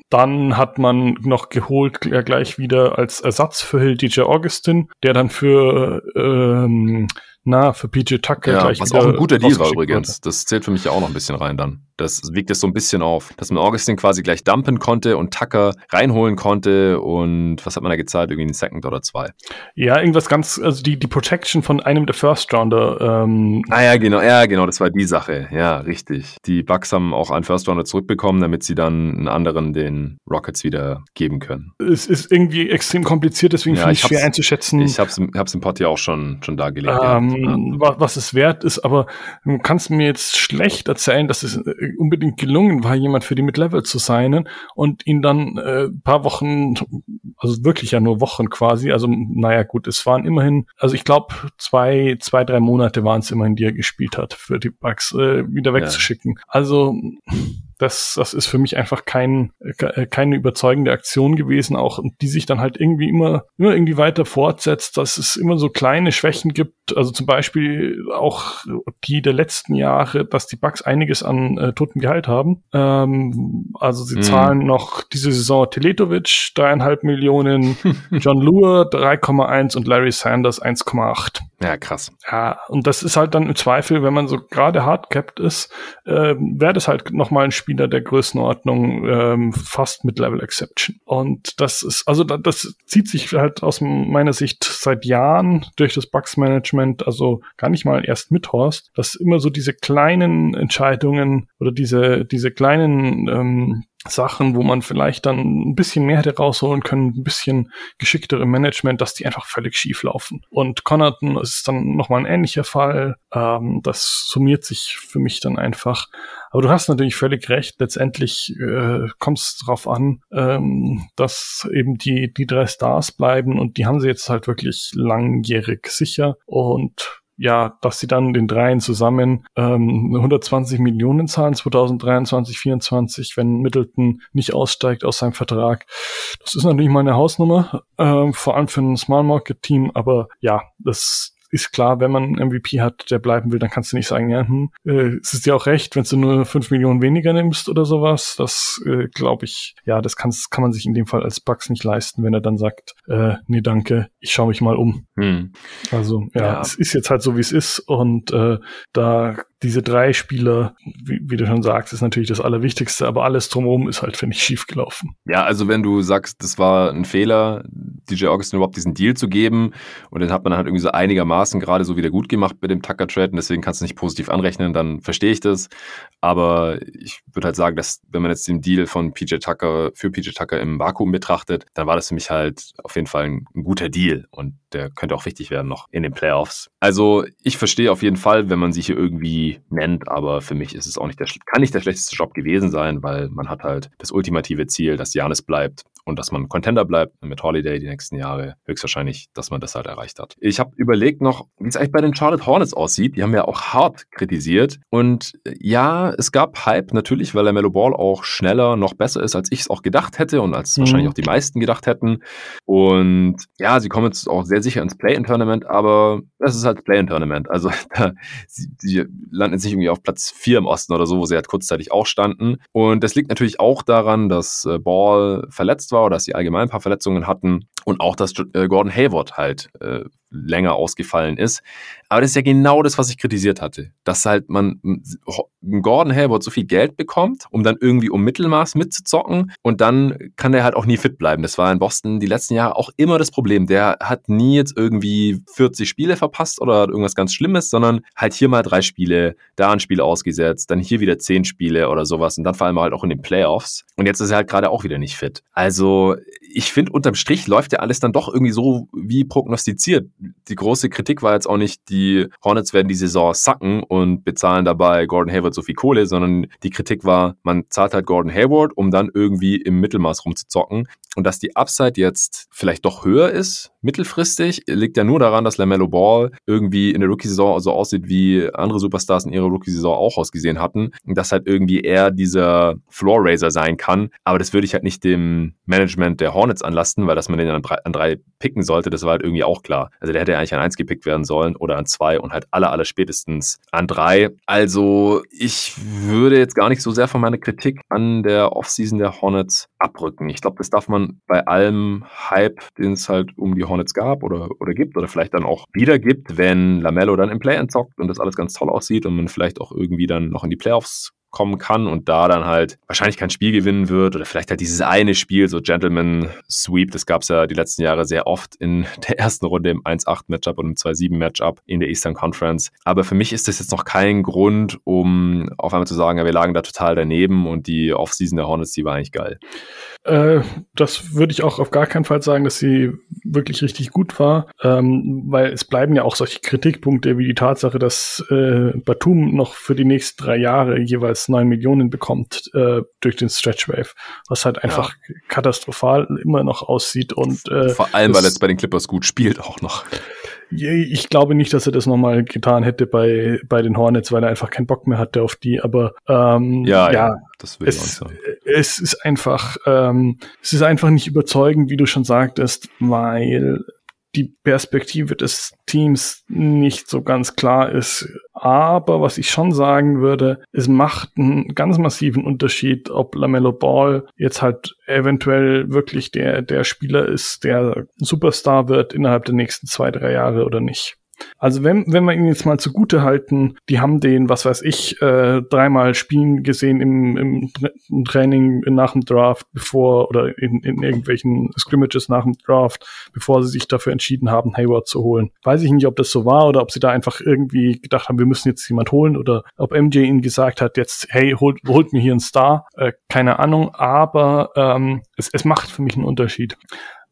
dann hat man noch geholt gleich wieder als Ersatz für Hill DJ Augustin, der dann für ähm, na, für PJ Tucker ja, gleich was auch ein guter Deal war übrigens. Wurde. Das zählt für mich ja auch noch ein bisschen rein dann. Das wiegt es so ein bisschen auf, dass man Augustin quasi gleich dumpen konnte und Tucker reinholen konnte und was hat man da gezahlt? Irgendwie einen Second oder zwei? Ja, irgendwas ganz, also die, die Protection von einem der First Rounder. Ähm ah ja, genau, ja, genau, das war die Sache. Ja, richtig. Die Bucks haben auch einen First Rounder zurückbekommen, damit sie dann einen anderen den Rockets wieder geben können. Es ist irgendwie extrem kompliziert, deswegen ja, finde ich es schwer einzuschätzen. Ich habe es im, im Pod ja auch schon, schon dargelegt. Ähm, ja. Was es wert ist, aber du kannst mir jetzt schlecht erzählen, dass es äh, unbedingt gelungen war, jemand für die Mid-Level zu sein und ihn dann äh, paar Wochen, also wirklich ja nur Wochen quasi, also naja gut, es waren immerhin, also ich glaube zwei, zwei, drei Monate waren es immerhin, die er gespielt hat, für die Bugs äh, wieder wegzuschicken. Ja. Also das, das ist für mich einfach kein, äh, keine überzeugende Aktion gewesen, auch die sich dann halt irgendwie immer, immer irgendwie weiter fortsetzt, dass es immer so kleine Schwächen gibt. Also zum Beispiel auch die der letzten Jahre, dass die Bugs einiges an äh, totem Gehalt haben. Ähm, also sie mhm. zahlen noch diese Saison Teletovic dreieinhalb Millionen, John Lure 3,1 und Larry Sanders 1,8. Ja, krass. Ja, und das ist halt dann im Zweifel, wenn man so gerade hardcapped ist, äh, wäre das halt nochmal ein Spiel Spieler der Größenordnung ähm, fast mit Level Exception. Und das ist, also das zieht sich halt aus meiner Sicht seit Jahren durch das Bugs Management, also gar nicht mal erst mit Horst, dass immer so diese kleinen Entscheidungen oder diese, diese kleinen ähm, Sachen, wo man vielleicht dann ein bisschen mehr hätte rausholen können, ein bisschen geschicktere Management, dass die einfach völlig schief laufen. Und Connaughton ist dann nochmal ein ähnlicher Fall. Ähm, das summiert sich für mich dann einfach. Aber du hast natürlich völlig recht. Letztendlich äh, kommt es darauf an, ähm, dass eben die, die drei Stars bleiben und die haben sie jetzt halt wirklich langjährig sicher. Und ja, dass sie dann den dreien zusammen ähm, 120 Millionen zahlen 2023, 2024, wenn Middleton nicht aussteigt aus seinem Vertrag. Das ist natürlich mal eine Hausnummer, äh, vor allem für ein Small Market Team, aber ja, das ist klar, wenn man einen MVP hat, der bleiben will, dann kannst du nicht sagen, ja, hm, äh, es ist dir auch recht, wenn du nur fünf Millionen weniger nimmst oder sowas. Das äh, glaube ich, ja, das kann, kann man sich in dem Fall als Bugs nicht leisten, wenn er dann sagt, äh, nee, danke, ich schaue mich mal um. Hm. Also ja, ja, es ist jetzt halt so, wie es ist und äh, da diese drei Spieler, wie, wie, du schon sagst, ist natürlich das Allerwichtigste, aber alles drumherum ist halt, finde ich, schief gelaufen. Ja, also wenn du sagst, das war ein Fehler, DJ Augustin überhaupt diesen Deal zu geben und den hat man halt irgendwie so einigermaßen gerade so wieder gut gemacht mit dem Tucker-Trade und deswegen kannst du nicht positiv anrechnen, dann verstehe ich das. Aber ich würde halt sagen, dass wenn man jetzt den Deal von PJ Tucker für PJ Tucker im Vakuum betrachtet, dann war das für mich halt auf jeden Fall ein, ein guter Deal und der könnte auch wichtig werden noch in den Playoffs. Also ich verstehe auf jeden Fall, wenn man sich hier irgendwie nennt, aber für mich ist es auch nicht der, kann nicht der schlechteste Job gewesen sein, weil man hat halt das ultimative Ziel, dass Janis bleibt und dass man Contender bleibt mit Holiday die nächsten Jahre. Höchstwahrscheinlich, dass man das halt erreicht hat. Ich habe überlegt noch, wie es eigentlich bei den Charlotte Hornets aussieht. Die haben ja auch hart kritisiert. Und ja, es gab Hype natürlich, weil der Mellow Ball auch schneller, noch besser ist, als ich es auch gedacht hätte und als mhm. wahrscheinlich auch die meisten gedacht hätten. Und ja, sie kommen jetzt auch sehr sicher ins Play-In-Tournament, aber das ist halt Play-In-Tournament. Also da, sie, sie landen jetzt nicht irgendwie auf Platz 4 im Osten oder so, wo sie halt kurzzeitig auch standen. Und das liegt natürlich auch daran, dass äh, Ball verletzt war oder dass sie allgemein ein paar Verletzungen hatten und auch, dass äh, Gordon Hayward halt äh, länger ausgefallen ist. Aber das ist ja genau das, was ich kritisiert hatte. Dass halt man Gordon Hayward so viel Geld bekommt, um dann irgendwie um Mittelmaß mitzuzocken und dann kann der halt auch nie fit bleiben. Das war in Boston die letzten Jahre auch immer das Problem. Der hat nie jetzt irgendwie 40 Spiele verpasst oder irgendwas ganz Schlimmes, sondern halt hier mal drei Spiele, da ein Spiel ausgesetzt, dann hier wieder zehn Spiele oder sowas und dann vor allem halt auch in den Playoffs. Und jetzt ist er halt gerade auch wieder nicht fit. Also ich finde, unterm Strich läuft ja alles dann doch irgendwie so wie prognostiziert. Die große Kritik war jetzt auch nicht, die Hornets werden die Saison sacken und bezahlen dabei Gordon Hayward so viel Kohle, sondern die Kritik war, man zahlt halt Gordon Hayward, um dann irgendwie im Mittelmaß rumzuzocken. Und dass die Upside jetzt vielleicht doch höher ist, mittelfristig, liegt ja nur daran, dass LaMelo Ball irgendwie in der Rookie-Saison so aussieht, wie andere Superstars in ihrer Rookie-Saison auch ausgesehen hatten. Und dass halt irgendwie er dieser Floor-Raiser sein kann. Aber das würde ich halt nicht dem Management der Hornets anlasten, weil dass man den an drei, an drei picken sollte, das war halt irgendwie auch klar. Also der hätte eigentlich an eins gepickt werden sollen oder an zwei und halt aller, aller spätestens an drei. Also ich würde jetzt gar nicht so sehr von meiner Kritik an der Offseason der Hornets abrücken. Ich glaube, das darf man bei allem Hype, den es halt um die Hornets gab oder, oder gibt oder vielleicht dann auch wieder gibt, wenn Lamello dann im Play entzockt und das alles ganz toll aussieht und man vielleicht auch irgendwie dann noch in die Playoffs kommen kann und da dann halt wahrscheinlich kein Spiel gewinnen wird oder vielleicht halt dieses eine Spiel, so Gentleman Sweep, das gab es ja die letzten Jahre sehr oft in der ersten Runde im 1-8-Matchup und im 2-7-Matchup in der Eastern Conference. Aber für mich ist das jetzt noch kein Grund, um auf einmal zu sagen, ja, wir lagen da total daneben und die Offseason der Hornets, die war eigentlich geil. Äh, das würde ich auch auf gar keinen Fall sagen, dass sie wirklich richtig gut war, ähm, weil es bleiben ja auch solche Kritikpunkte wie die Tatsache, dass äh, Batum noch für die nächsten drei Jahre jeweils neun Millionen bekommt äh, durch den Stretch Wave, was halt einfach ja. katastrophal immer noch aussieht und äh, vor allem, weil er jetzt bei den Clippers gut spielt auch noch. Ich glaube nicht, dass er das nochmal getan hätte bei, bei den Hornets, weil er einfach keinen Bock mehr hatte auf die. Aber ähm, ja, ja, das will es, ich sagen. Es ist einfach, ähm, es ist einfach nicht überzeugend, wie du schon sagtest, weil die Perspektive des Teams nicht so ganz klar ist. Aber was ich schon sagen würde, es macht einen ganz massiven Unterschied, ob LaMelo Ball jetzt halt eventuell wirklich der, der Spieler ist, der Superstar wird innerhalb der nächsten zwei, drei Jahre oder nicht. Also wenn, wenn wir ihn jetzt mal zugute halten, die haben den, was weiß ich, äh, dreimal spielen gesehen im, im Training nach dem Draft, bevor oder in, in irgendwelchen Scrimmages nach dem Draft, bevor sie sich dafür entschieden haben, Hayward zu holen. Weiß ich nicht, ob das so war oder ob sie da einfach irgendwie gedacht haben, wir müssen jetzt jemand holen oder ob MJ ihnen gesagt hat, jetzt, hey, holt, holt mir hier einen Star. Äh, keine Ahnung, aber ähm, es, es macht für mich einen Unterschied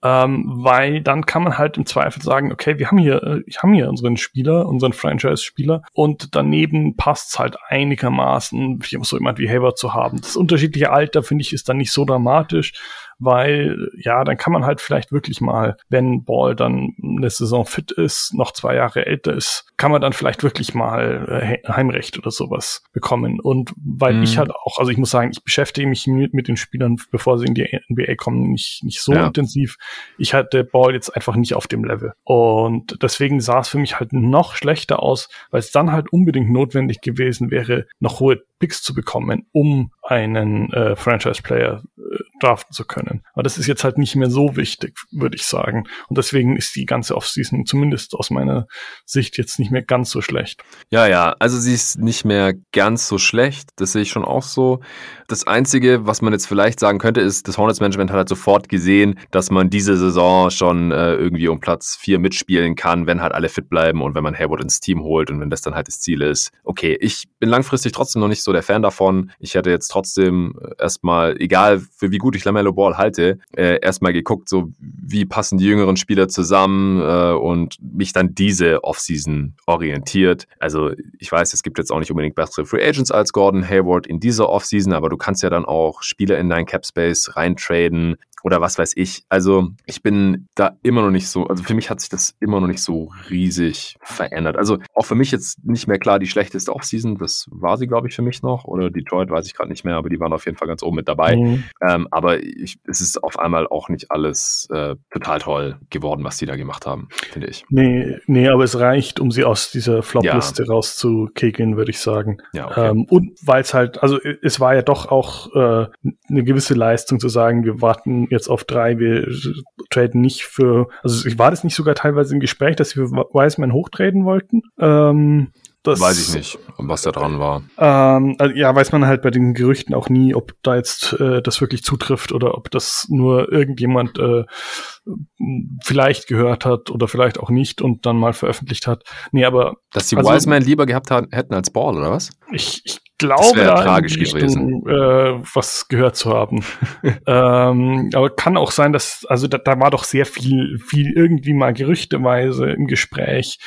ähm, weil dann kann man halt im Zweifel sagen, okay, wir haben hier, äh, ich haben hier unseren Spieler, unseren Franchise-Spieler und daneben passt's halt einigermaßen, so jemand wie Hayward zu haben. Das unterschiedliche Alter, finde ich, ist dann nicht so dramatisch weil ja, dann kann man halt vielleicht wirklich mal, wenn Ball dann eine Saison fit ist, noch zwei Jahre älter ist, kann man dann vielleicht wirklich mal äh, Heimrecht oder sowas bekommen. Und weil mhm. ich halt auch, also ich muss sagen, ich beschäftige mich mit, mit den Spielern, bevor sie in die NBA kommen, nicht, nicht so ja. intensiv. Ich hatte Ball jetzt einfach nicht auf dem Level. Und deswegen sah es für mich halt noch schlechter aus, weil es dann halt unbedingt notwendig gewesen wäre, noch hohe Picks zu bekommen, um einen äh, Franchise-Player äh, draften zu können. Aber das ist jetzt halt nicht mehr so wichtig, würde ich sagen. Und deswegen ist die ganze Offseason zumindest aus meiner Sicht jetzt nicht mehr ganz so schlecht. Ja, ja, also sie ist nicht mehr ganz so schlecht. Das sehe ich schon auch so. Das Einzige, was man jetzt vielleicht sagen könnte, ist, das Hornets Management hat halt sofort gesehen, dass man diese Saison schon äh, irgendwie um Platz 4 mitspielen kann, wenn halt alle fit bleiben und wenn man Hayward ins Team holt und wenn das dann halt das Ziel ist. Okay, ich bin langfristig trotzdem noch nicht so der Fan davon. Ich hätte jetzt trotzdem äh, erstmal, egal für wie gut ich Lamello Ball halte, äh, erstmal geguckt, so wie passen die jüngeren Spieler zusammen äh, und mich dann diese Offseason orientiert. Also ich weiß, es gibt jetzt auch nicht unbedingt bessere Free Agents als Gordon Hayward in dieser Offseason, aber du kannst ja dann auch Spieler in deinen Cap Space reintraden, oder was weiß ich. Also ich bin da immer noch nicht so, also für mich hat sich das immer noch nicht so riesig verändert. Also auch für mich jetzt nicht mehr klar die schlechteste Offseason, das war sie, glaube ich, für mich noch. Oder Detroit weiß ich gerade nicht mehr, aber die waren auf jeden Fall ganz oben mit dabei. Mhm. Ähm, aber ich, es ist auf einmal auch nicht alles äh, total toll geworden, was die da gemacht haben, finde ich. Nee, nee, aber es reicht, um sie aus dieser Flop-Liste ja. rauszukegeln, würde ich sagen. Ja, okay. Ähm, und weil es halt, also es war ja doch auch äh, eine gewisse Leistung zu sagen, wir warten jetzt auf drei, wir traden nicht für, also war das nicht sogar teilweise im Gespräch, dass für Wiseman hochtraden wollten? Ähm, das, weiß ich nicht, was da dran war. Ähm, also, ja, weiß man halt bei den Gerüchten auch nie, ob da jetzt äh, das wirklich zutrifft oder ob das nur irgendjemand äh, vielleicht gehört hat oder vielleicht auch nicht und dann mal veröffentlicht hat. Nee, aber. Dass die also, Wiseman lieber gehabt hat, hätten als Ball, oder was? Ich, ich glaube, das da tragisch Richtung, gewesen. Äh, was gehört zu haben. ähm, aber kann auch sein, dass, also da, da war doch sehr viel, viel irgendwie mal gerüchteweise im Gespräch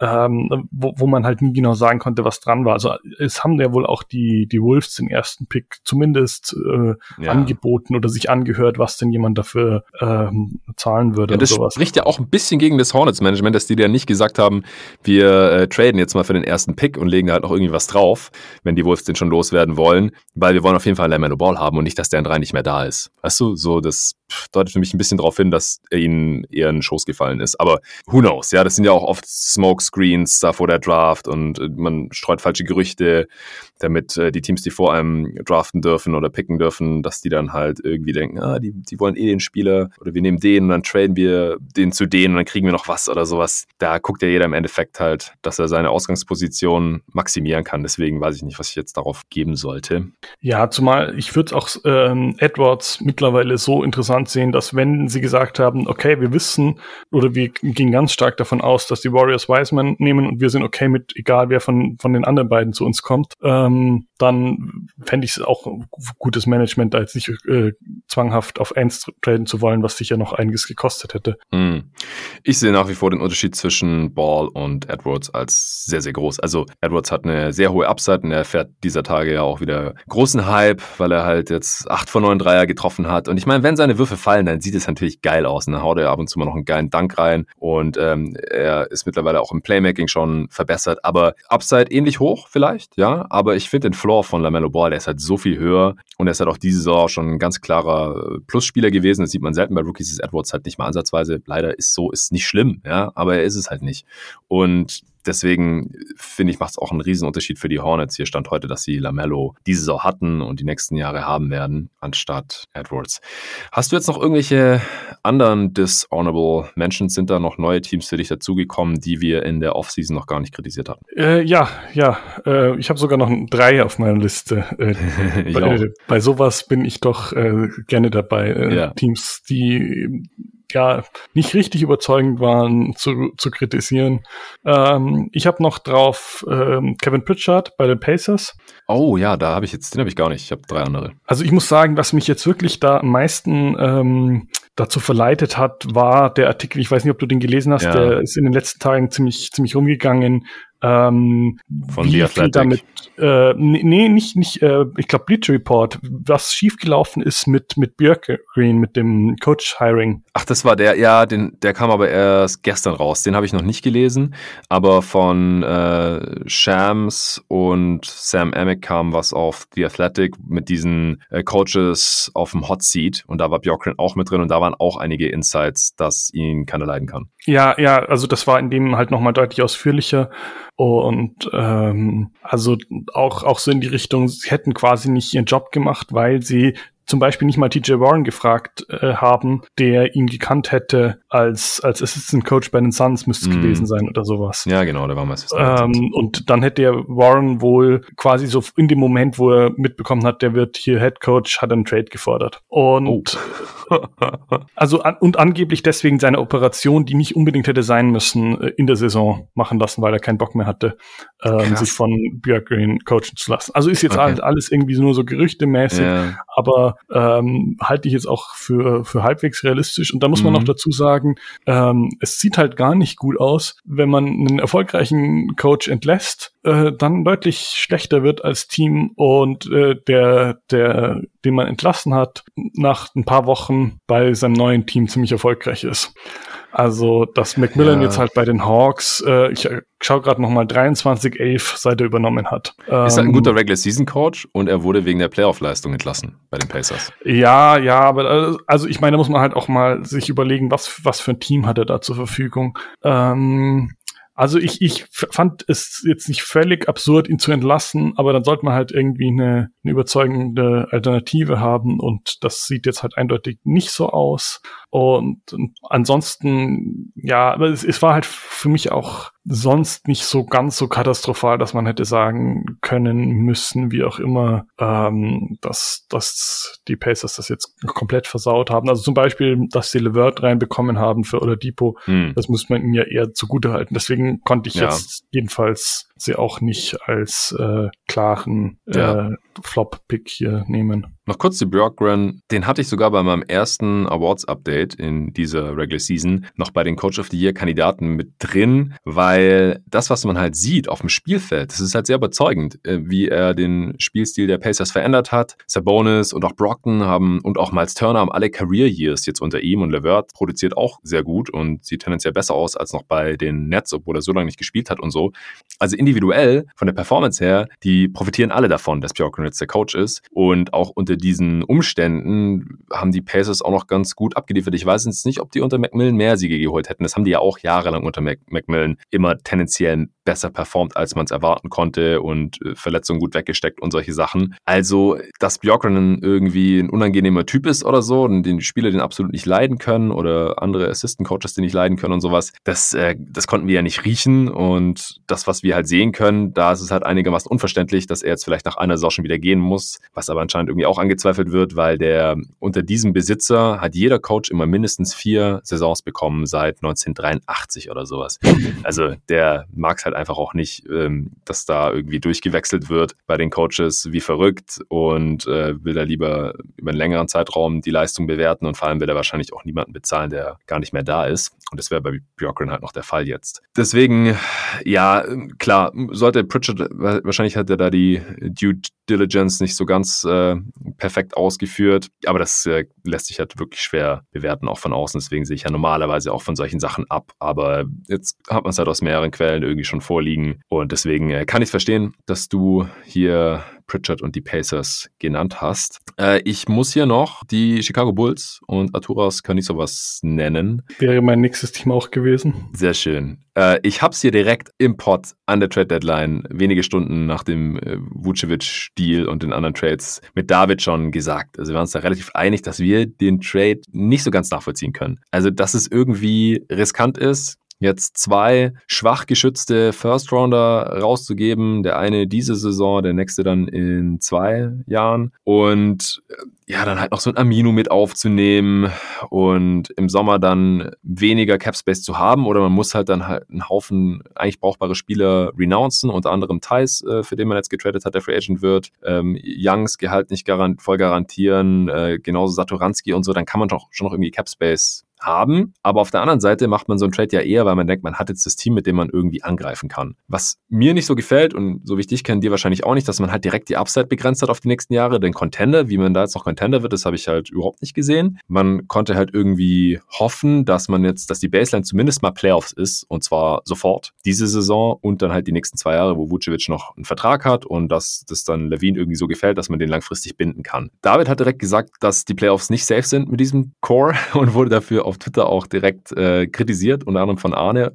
ähm, wo, wo man halt nie genau sagen konnte, was dran war. Also es haben ja wohl auch die, die Wolves den ersten Pick zumindest äh, ja. angeboten oder sich angehört, was denn jemand dafür ähm, zahlen würde. Ja, das sowas. spricht ja auch ein bisschen gegen das Hornets-Management, dass die ja nicht gesagt haben, wir äh, traden jetzt mal für den ersten Pick und legen da halt noch irgendwie was drauf, wenn die Wolves den schon loswerden wollen, weil wir wollen auf jeden Fall Lamelo Ball haben und nicht, dass der in drei nicht mehr da ist. Weißt du, so das deutet für mich ein bisschen darauf hin, dass er ihnen eher in den Schoß gefallen ist. Aber who knows, ja, das sind ja auch oft Smokes Screens da vor der Draft und äh, man streut falsche Gerüchte, damit äh, die Teams, die vor einem draften dürfen oder picken dürfen, dass die dann halt irgendwie denken, ah, die, die wollen eh den Spieler oder wir nehmen den und dann traden wir den zu denen und dann kriegen wir noch was oder sowas. Da guckt ja jeder im Endeffekt halt, dass er seine Ausgangsposition maximieren kann. Deswegen weiß ich nicht, was ich jetzt darauf geben sollte. Ja, zumal ich würde auch ähm, Edwards mittlerweile so interessant sehen, dass wenn sie gesagt haben, okay, wir wissen oder wir gehen ganz stark davon aus, dass die Warriors Wiseman nehmen und wir sind okay mit, egal wer von, von den anderen beiden zu uns kommt, ähm, dann fände ich es auch gutes Management, jetzt nicht äh, zwanghaft auf eins traden zu wollen, was sicher noch einiges gekostet hätte. Mm. Ich sehe nach wie vor den Unterschied zwischen Ball und Edwards als sehr, sehr groß. Also Edwards hat eine sehr hohe Upside und er fährt dieser Tage ja auch wieder großen Hype, weil er halt jetzt acht von neun Dreier getroffen hat. Und ich meine, wenn seine Würfe fallen, dann sieht es natürlich geil aus. Und dann haut er ab und zu mal noch einen geilen Dank rein. Und ähm, er ist mittlerweile auch im Playmaking schon verbessert. Aber Upside ähnlich hoch vielleicht, ja. Aber ich finde den Floor von LaMelo Ball, der ist halt so viel höher. Und er ist halt auch diese Saison schon ein ganz klarer Plusspieler gewesen. Das sieht man selten bei Rookies. Ist Edwards halt nicht mal ansatzweise. Leider ist so, ist nicht schlimm, ja. Aber er ist es halt nicht. Und deswegen finde ich, macht es auch einen Riesenunterschied für die Hornets. Hier stand heute, dass sie Lamello diese Saison hatten und die nächsten Jahre haben werden, anstatt Edwards. Hast du jetzt noch irgendwelche anderen Dishonorable Mentions? Sind da noch neue Teams für dich dazugekommen, die wir in der Offseason noch gar nicht kritisiert hatten? Äh, ja, ja. Äh, ich habe sogar noch drei auf meiner Liste. Äh, bei, bei, sowas bin ich doch äh, gerne dabei. Äh, ja. Teams, die ja nicht richtig überzeugend waren zu, zu kritisieren. Ähm, ich habe noch drauf ähm, Kevin Pritchard bei den Pacers. Oh ja, da habe ich jetzt, den habe ich gar nicht. Ich habe drei andere. Also ich muss sagen, was mich jetzt wirklich da am meisten ähm, dazu verleitet hat, war der Artikel, ich weiß nicht, ob du den gelesen hast, ja. der ist in den letzten Tagen ziemlich, ziemlich rumgegangen, ähm, Von wie viel damit, äh, nee, nicht, nicht, äh, ich glaube Bleacher Report, was schiefgelaufen ist mit, mit Björk Green, mit dem Coach-Hiring. Ach, das war der, ja, den, der kam aber erst gestern raus. Den habe ich noch nicht gelesen, aber von äh, Shams und Sam Amick kam was auf The Athletic mit diesen äh, Coaches auf dem Hot Seat und da war Björkgren auch mit drin und da waren auch einige Insights, dass ihn keiner leiden kann. Ja, ja, also das war in dem halt nochmal deutlich ausführlicher. Und ähm, also auch, auch so in die Richtung, sie hätten quasi nicht ihren Job gemacht, weil sie zum Beispiel nicht mal TJ Warren gefragt äh, haben, der ihn gekannt hätte als, als Assistant Coach bei den Suns, müsste es mm. gewesen sein oder sowas. Ja, genau, der war mal ähm, Und dann hätte der Warren wohl quasi so in dem Moment, wo er mitbekommen hat, der wird hier Head Coach, hat einen Trade gefordert. Und oh. Also an, und angeblich deswegen seine Operation, die nicht unbedingt hätte sein müssen, äh, in der Saison machen lassen, weil er keinen Bock mehr hatte, ähm, sich von Björk Green coachen zu lassen. Also ist jetzt okay. alles, alles irgendwie nur so gerüchtemäßig, ja. aber ähm, halte ich jetzt auch für, für halbwegs realistisch. Und da muss man mhm. noch dazu sagen, ähm, es sieht halt gar nicht gut aus, wenn man einen erfolgreichen Coach entlässt, äh, dann deutlich schlechter wird als Team und äh, der, der, den man entlassen hat, nach ein paar Wochen bei seinem neuen Team ziemlich erfolgreich ist. Also, dass Macmillan ja. jetzt halt bei den Hawks, äh, ich schaue gerade nochmal 23-11 seit er übernommen hat. Ist halt ein ähm, guter Regular Season Coach und er wurde wegen der Playoff-Leistung entlassen bei den Pacers. Ja, ja, aber äh, also ich meine, da muss man halt auch mal sich überlegen, was, was für ein Team hat er da zur Verfügung. Ähm, Also ich, ich fand es jetzt nicht völlig absurd, ihn zu entlassen, aber dann sollte man halt irgendwie eine, eine überzeugende Alternative haben und das sieht jetzt halt eindeutig nicht so aus. Und, und ansonsten, ja, aber es, es war halt für mich auch sonst nicht so ganz so katastrophal, dass man hätte sagen können müssen, wie auch immer, ähm, dass, dass die Pacers das jetzt komplett versaut haben. Also zum Beispiel, dass sie Levert reinbekommen haben für Oladipo, hm. das muss man ihnen ja eher zugute halten. Deswegen konnte ich ja. jetzt jedenfalls sie auch nicht als äh, klaren ja. äh, Flop-Pick hier nehmen. Noch kurz zu Björkgren. Den hatte ich sogar bei meinem ersten Awards-Update in dieser Regular Season noch bei den Coach of the Year-Kandidaten mit drin, weil das, was man halt sieht auf dem Spielfeld, das ist halt sehr überzeugend, äh, wie er den Spielstil der Pacers verändert hat. Sabonis und auch Brockton haben und auch Miles Turner haben alle Career Years jetzt unter ihm und Levert produziert auch sehr gut und sieht tendenziell besser aus als noch bei den Nets, obwohl er so lange nicht gespielt hat und so. Also in individuell, von der Performance her, die profitieren alle davon, dass Bjorkgren jetzt der Coach ist. Und auch unter diesen Umständen haben die Pacers auch noch ganz gut abgeliefert. Ich weiß jetzt nicht, ob die unter Macmillan mehr Siege geholt hätten. Das haben die ja auch jahrelang unter Mac Macmillan immer tendenziell besser performt, als man es erwarten konnte und äh, Verletzungen gut weggesteckt und solche Sachen. Also, dass Bjorkgren irgendwie ein unangenehmer Typ ist oder so und den Spieler den absolut nicht leiden können oder andere Assistant Coaches den nicht leiden können und sowas, das, äh, das konnten wir ja nicht riechen und das, was wir halt sehen können, da ist es halt einigermaßen unverständlich, dass er jetzt vielleicht nach einer Saison schon wieder gehen muss, was aber anscheinend irgendwie auch angezweifelt wird, weil der unter diesem Besitzer hat jeder Coach immer mindestens vier Saisons bekommen seit 1983 oder sowas. Also der mag es halt einfach auch nicht, ähm, dass da irgendwie durchgewechselt wird bei den Coaches wie verrückt und äh, will da lieber über einen längeren Zeitraum die Leistung bewerten und vor allem will er wahrscheinlich auch niemanden bezahlen, der gar nicht mehr da ist. Und das wäre bei Björkgren halt noch der Fall jetzt. Deswegen, ja, klar, sollte Pritchard, wahrscheinlich hat er da die Due Diligence nicht so ganz äh, perfekt ausgeführt, aber das äh, lässt sich halt wirklich schwer bewerten, auch von außen. Deswegen sehe ich ja normalerweise auch von solchen Sachen ab. Aber jetzt hat man es halt aus mehreren Quellen irgendwie schon vorliegen. Und deswegen äh, kann ich verstehen, dass du hier Pritchard und die Pacers genannt hast. Äh, ich muss hier noch die Chicago Bulls und Arturas Kanisovas nennen. Wäre mein nächstes Team auch gewesen. Sehr schön. Äh, ich habe es hier direkt im Pod an der Trade Deadline, wenige Stunden nach dem äh, Vucevic-Deal und den anderen Trades mit David schon gesagt. Also wir waren uns da relativ einig, dass wir den Trade nicht so ganz nachvollziehen können. Also dass es irgendwie riskant ist, jetzt zwei schwach geschützte First Rounder rauszugeben. Der eine diese Saison, der nächste dann in zwei Jahren. Und äh, ja, dann halt noch so ein Amino mit aufzunehmen und im Sommer dann weniger Cap Space zu haben oder man muss halt dann halt einen Haufen eigentlich brauchbare Spieler renouncen, unter anderem Thais, äh, für den man jetzt getradet hat, der Free Agent wird, ähm, Youngs Gehalt nicht garant voll garantieren, äh, genauso Satoranski und so, dann kann man doch schon noch irgendwie Cap Space haben. Aber auf der anderen Seite macht man so einen Trade ja eher, weil man denkt, man hat jetzt das Team, mit dem man irgendwie angreifen kann. Was mir nicht so gefällt und so wie ich dir wahrscheinlich auch nicht, dass man halt direkt die Upside begrenzt hat auf die nächsten Jahre. Den Contender, wie man da jetzt noch Contender wird, das habe ich halt überhaupt nicht gesehen. Man konnte halt irgendwie hoffen, dass man jetzt, dass die Baseline zumindest mal Playoffs ist und zwar sofort diese Saison und dann halt die nächsten zwei Jahre, wo Vucevic noch einen Vertrag hat und dass das dann Levine irgendwie so gefällt, dass man den langfristig binden kann. David hat direkt gesagt, dass die Playoffs nicht safe sind mit diesem Core und wurde dafür auf Twitter auch direkt äh, kritisiert, unter anderem von Arne,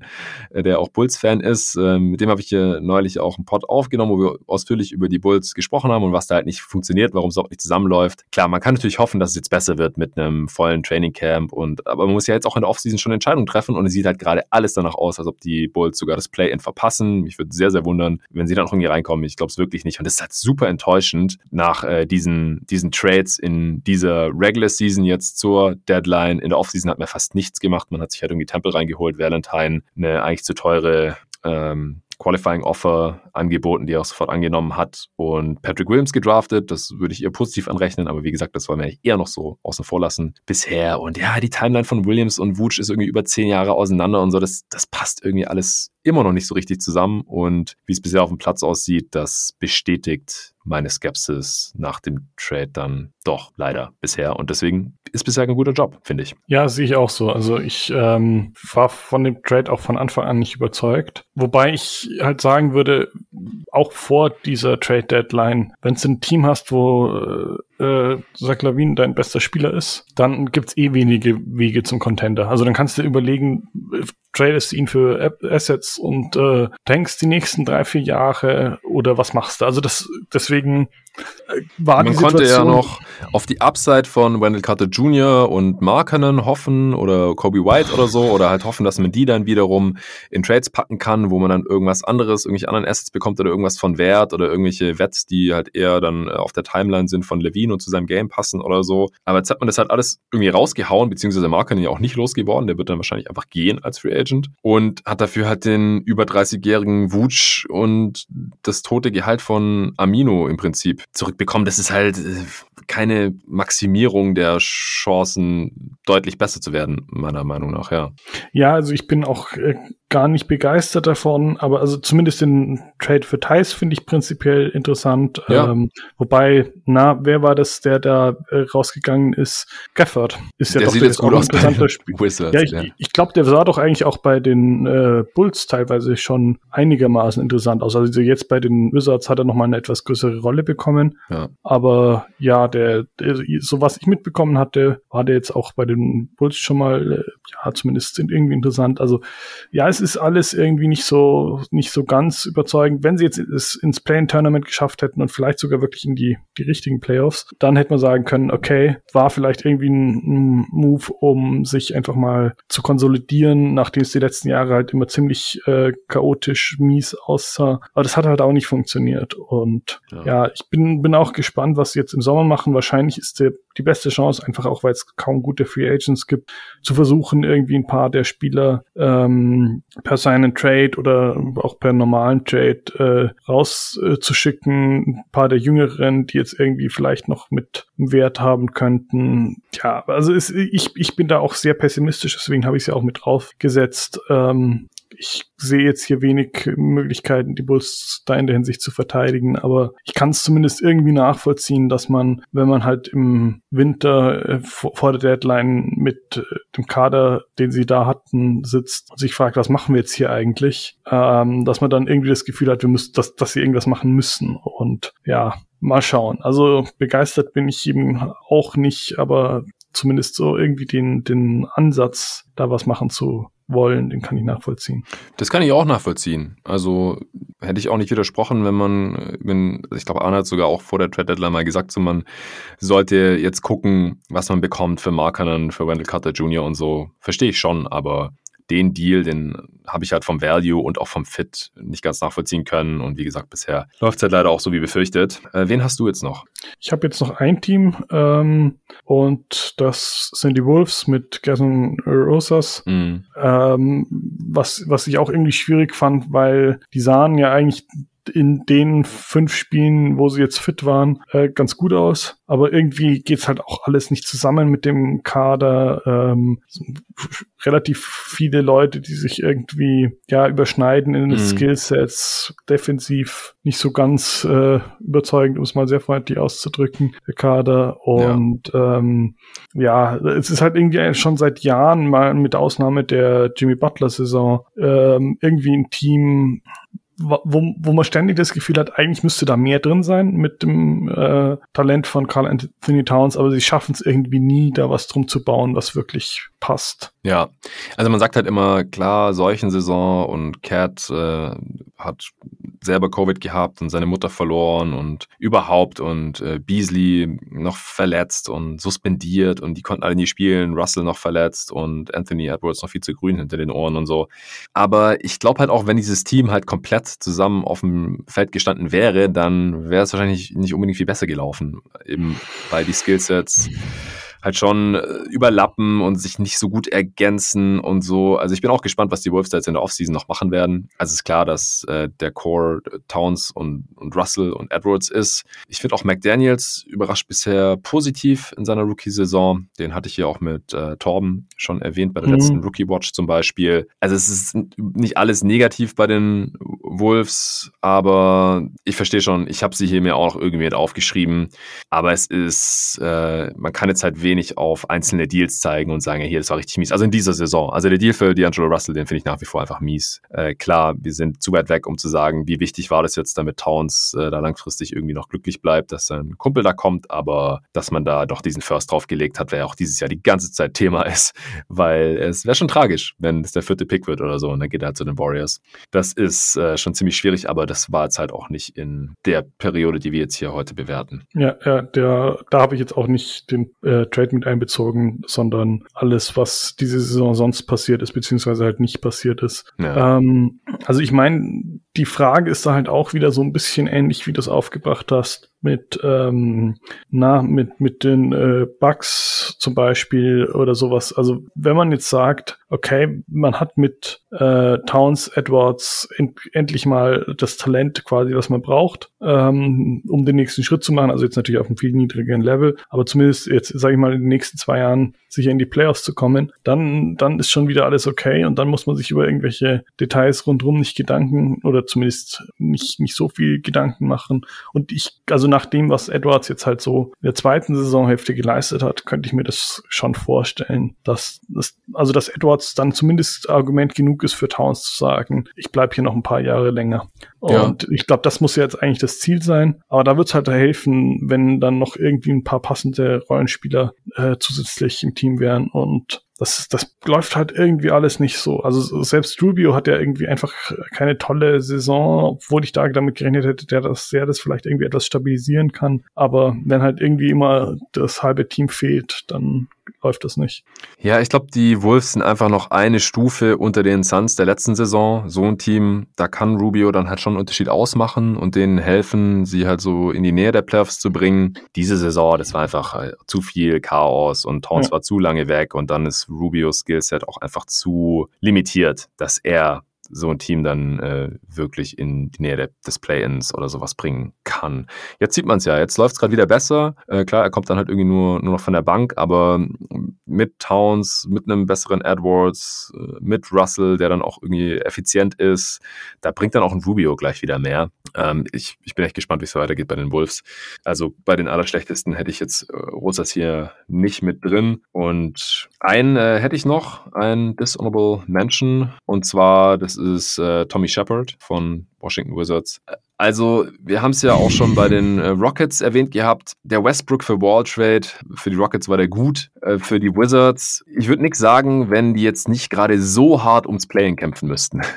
äh, der auch Bulls-Fan ist. Äh, mit dem habe ich hier neulich auch einen Pod aufgenommen, wo wir ausführlich über die Bulls gesprochen haben und was da halt nicht funktioniert, warum es auch nicht zusammenläuft. Klar, man kann natürlich hoffen, dass es jetzt besser wird mit einem vollen Trainingcamp und aber man muss ja jetzt auch in der Offseason schon Entscheidungen treffen und es sieht halt gerade alles danach aus, als ob die Bulls sogar das Play-In verpassen. Mich würde sehr, sehr wundern, wenn sie dann noch irgendwie reinkommen. Ich glaube es wirklich nicht. Und das ist halt super enttäuschend nach äh, diesen, diesen Trades in dieser Regular Season jetzt zur Deadline. In der Offseason hat man fast nichts gemacht. Man hat sich halt irgendwie Temple reingeholt, Valentine, eine eigentlich zu teure ähm, Qualifying Offer angeboten, die er auch sofort angenommen hat und Patrick Williams gedraftet. Das würde ich ihr positiv anrechnen, aber wie gesagt, das wollen wir eher noch so außen vor lassen bisher. Und ja, die Timeline von Williams und Wooch ist irgendwie über zehn Jahre auseinander und so. Das, das passt irgendwie alles immer noch nicht so richtig zusammen. Und wie es bisher auf dem Platz aussieht, das bestätigt meine Skepsis nach dem Trade dann doch leider bisher. Und deswegen ist bisher ein guter Job, finde ich. Ja, sehe ich auch so. Also ich ähm, war von dem Trade auch von Anfang an nicht überzeugt. Wobei ich halt sagen würde, auch vor dieser Trade Deadline, wenn du ein Team hast, wo äh, äh, Zach Lavin dein bester Spieler ist, dann gibt's eh wenige Wege zum Contender. Also dann kannst du überlegen, tradest ihn für Assets und äh, tankst die nächsten drei, vier Jahre oder was machst du? Also das deswegen äh, war Man konnte ja noch auf die Upside von Wendell Carter Jr. und Markkanen hoffen oder Kobe White oder so oder halt hoffen, dass man die dann wiederum in Trades packen kann, wo man dann irgendwas anderes, irgendwelche anderen Assets bekommt oder irgendwas von Wert oder irgendwelche Wets, die halt eher dann äh, auf der Timeline sind von Levine und zu seinem Game passen oder so. Aber jetzt hat man das halt alles irgendwie rausgehauen, beziehungsweise Markkanen ja auch nicht losgeworden, der wird dann wahrscheinlich einfach gehen als Free Agent und hat dafür halt den über 30-jährigen Wutsch und das tote Gehalt von Amino im Prinzip zurückbekommen. Das ist halt äh, keine Maximierung der Chancen, deutlich besser zu werden, meiner Meinung nach, ja. Ja, also ich bin auch äh, gar nicht begeistert davon, aber also zumindest den Trade für Thais finde ich prinzipiell interessant. Ja. Ähm, wobei, na, wer war das, der da äh, rausgegangen ist? Gafford ist ja der doch sieht jetzt gut aus interessanter Spiel. Wizards, ja, ich, ja. ich glaube, der sah doch eigentlich auch bei den äh, Bulls teilweise schon einigermaßen interessant aus. Also jetzt bei den Wizards hat er noch mal eine etwas größere Rolle bekommen. Ja. Aber ja, der, der, so was ich mitbekommen hatte, war der jetzt auch bei den Bulls schon mal, äh, ja, zumindest irgendwie interessant. Also ja, es ist alles irgendwie nicht so, nicht so ganz überzeugend. Wenn sie jetzt es ins Play-in-Tournament geschafft hätten und vielleicht sogar wirklich in die, die richtigen Playoffs, dann hätte man sagen können, okay, war vielleicht irgendwie ein, ein Move, um sich einfach mal zu konsolidieren, nachdem es die letzten Jahre halt immer ziemlich äh, chaotisch mies aussah. Aber das hat halt auch nicht funktioniert. Und ja, ja ich bin, bin auch gespannt, was sie jetzt im Sommer machen. Wahrscheinlich ist der, die beste Chance, einfach auch, weil es kaum gute Free Agents gibt, zu versuchen, irgendwie ein paar der Spieler ähm, per seinen Trade oder auch per normalen Trade äh, rauszuschicken. Äh, ein paar der Jüngeren, die jetzt irgendwie vielleicht noch mit Wert haben könnten. Ja, also es, ich, ich bin da auch sehr pessimistisch, deswegen habe ich es ja auch mit draufgesetzt. Ähm, ich sehe jetzt hier wenig Möglichkeiten, die Bulls da in der Hinsicht zu verteidigen, aber ich kann es zumindest irgendwie nachvollziehen, dass man, wenn man halt im Winter äh, vor, der Deadline mit äh, dem Kader, den sie da hatten, sitzt und sich fragt, was machen wir jetzt hier eigentlich, ähm, dass man dann irgendwie das Gefühl hat, wir müssen, dass, dass sie irgendwas machen müssen und ja, mal schauen. Also begeistert bin ich eben auch nicht, aber zumindest so irgendwie den, den Ansatz, da was machen zu wollen, den kann ich nachvollziehen. Das kann ich auch nachvollziehen. Also hätte ich auch nicht widersprochen, wenn man, wenn, ich glaube, Arne hat sogar auch vor der Trade Deadline mal gesagt, so man sollte jetzt gucken, was man bekommt für Markern, für Wendell Carter Jr. und so. Verstehe ich schon, aber den Deal, den habe ich halt vom Value und auch vom Fit nicht ganz nachvollziehen können. Und wie gesagt, bisher läuft es halt leider auch so wie befürchtet. Äh, wen hast du jetzt noch? Ich habe jetzt noch ein Team ähm, und das sind die Wolves mit Gerson Rosas. Mhm. Ähm, was, was ich auch irgendwie schwierig fand, weil die sahen ja eigentlich in den fünf Spielen, wo sie jetzt fit waren, äh, ganz gut aus. Aber irgendwie geht's halt auch alles nicht zusammen mit dem Kader. Ähm, relativ viele Leute, die sich irgendwie ja überschneiden in den mhm. Skillsets, defensiv nicht so ganz äh, überzeugend, um es mal sehr freundlich auszudrücken, der Kader. Und ja. Ähm, ja, es ist halt irgendwie schon seit Jahren mal mit Ausnahme der Jimmy Butler-Saison ähm, irgendwie ein Team, wo, wo man ständig das Gefühl hat, eigentlich müsste da mehr drin sein mit dem äh, Talent von Carl Anthony Towns, aber sie schaffen es irgendwie nie, da was drum zu bauen, was wirklich passt. Ja, also man sagt halt immer, klar, Seuchensaison und Cat äh, hat selber Covid gehabt und seine Mutter verloren und überhaupt und äh, Beasley noch verletzt und suspendiert und die konnten alle nie spielen, Russell noch verletzt und Anthony Edwards noch viel zu grün hinter den Ohren und so. Aber ich glaube halt auch, wenn dieses Team halt komplett zusammen auf dem Feld gestanden wäre, dann wäre es wahrscheinlich nicht unbedingt viel besser gelaufen, eben weil die Skillsets halt schon äh, überlappen und sich nicht so gut ergänzen und so. Also ich bin auch gespannt, was die Wolves da jetzt in der Offseason noch machen werden. Also es ist klar, dass äh, der Core äh, Towns und, und Russell und Edwards ist. Ich finde auch McDaniels überrascht bisher positiv in seiner Rookie-Saison. Den hatte ich hier auch mit äh, Torben schon erwähnt bei der mhm. letzten Rookie-Watch zum Beispiel. Also es ist nicht alles negativ bei den Wolves, aber ich verstehe schon, ich habe sie hier mir auch noch irgendwie mit aufgeschrieben. Aber es ist, äh, man kann jetzt halt wenig wenig auf einzelne Deals zeigen und sagen, hier, das war richtig mies. Also in dieser Saison. Also der Deal für D'Angelo Russell, den finde ich nach wie vor einfach mies. Äh, klar, wir sind zu weit weg, um zu sagen, wie wichtig war das jetzt, damit Towns äh, da langfristig irgendwie noch glücklich bleibt, dass sein Kumpel da kommt, aber dass man da doch diesen First draufgelegt hat, wer auch dieses Jahr die ganze Zeit Thema ist, weil es wäre schon tragisch, wenn es der vierte Pick wird oder so und dann geht er halt zu den Warriors. Das ist äh, schon ziemlich schwierig, aber das war jetzt halt auch nicht in der Periode, die wir jetzt hier heute bewerten. Ja, ja, der, da habe ich jetzt auch nicht den äh, Trade mit einbezogen, sondern alles, was diese Saison sonst passiert ist, beziehungsweise halt nicht passiert ist. Ja. Ähm, also ich meine, die Frage ist da halt auch wieder so ein bisschen ähnlich, wie du es aufgebracht hast mit, ähm, na, mit, mit den äh, Bugs zum Beispiel oder sowas. Also wenn man jetzt sagt, okay, man hat mit äh, Towns Edwards end endlich mal das Talent quasi, was man braucht, ähm, um den nächsten Schritt zu machen. Also jetzt natürlich auf einem viel niedrigeren Level, aber zumindest jetzt, sage ich mal, in den nächsten zwei Jahren sicher in die Playoffs zu kommen, dann, dann ist schon wieder alles okay und dann muss man sich über irgendwelche Details rundherum nicht Gedanken oder zumindest nicht, nicht so viel Gedanken machen. Und ich, also nach dem, was Edwards jetzt halt so in der zweiten Saisonhälfte geleistet hat, könnte ich mir das schon vorstellen, dass das, also dass Edwards dann zumindest Argument genug ist für Towns zu sagen, ich bleibe hier noch ein paar Jahre länger. Und ja. ich glaube, das muss jetzt eigentlich das Ziel sein. Aber da wird es halt helfen, wenn dann noch irgendwie ein paar passende Rollenspieler äh, zusätzlich im Team wären und das, das läuft halt irgendwie alles nicht so. Also selbst Rubio hat ja irgendwie einfach keine tolle Saison, obwohl ich da damit gerechnet hätte, der das, der das vielleicht irgendwie etwas stabilisieren kann. Aber wenn halt irgendwie immer das halbe Team fehlt, dann läuft das nicht. Ja, ich glaube, die Wolves sind einfach noch eine Stufe unter den Suns der letzten Saison. So ein Team, da kann Rubio dann halt schon einen Unterschied ausmachen und denen helfen, sie halt so in die Nähe der Playoffs zu bringen. Diese Saison, das war einfach äh, zu viel Chaos und Towns ja. war zu lange weg und dann ist Rubios Skillset auch einfach zu limitiert, dass er so ein Team dann äh, wirklich in die Nähe des Play-Ins oder sowas bringen kann. Jetzt sieht man es ja, jetzt läuft es gerade wieder besser. Äh, klar, er kommt dann halt irgendwie nur, nur noch von der Bank, aber mit Towns, mit einem besseren Edwards, äh, mit Russell, der dann auch irgendwie effizient ist, da bringt dann auch ein Rubio gleich wieder mehr. Ähm, ich, ich bin echt gespannt, wie es weitergeht bei den Wolves. Also bei den Allerschlechtesten hätte ich jetzt äh, Rosas hier nicht mit drin. Und einen äh, hätte ich noch, ein Dishonorable Mention, und zwar, das ist äh, Tommy Shepard von Washington Wizards. Also, wir haben es ja auch schon bei den äh, Rockets erwähnt gehabt. Der Westbrook für Wall Trade, für die Rockets war der gut. Äh, für die Wizards, ich würde nichts sagen, wenn die jetzt nicht gerade so hart ums Playen kämpfen müssten.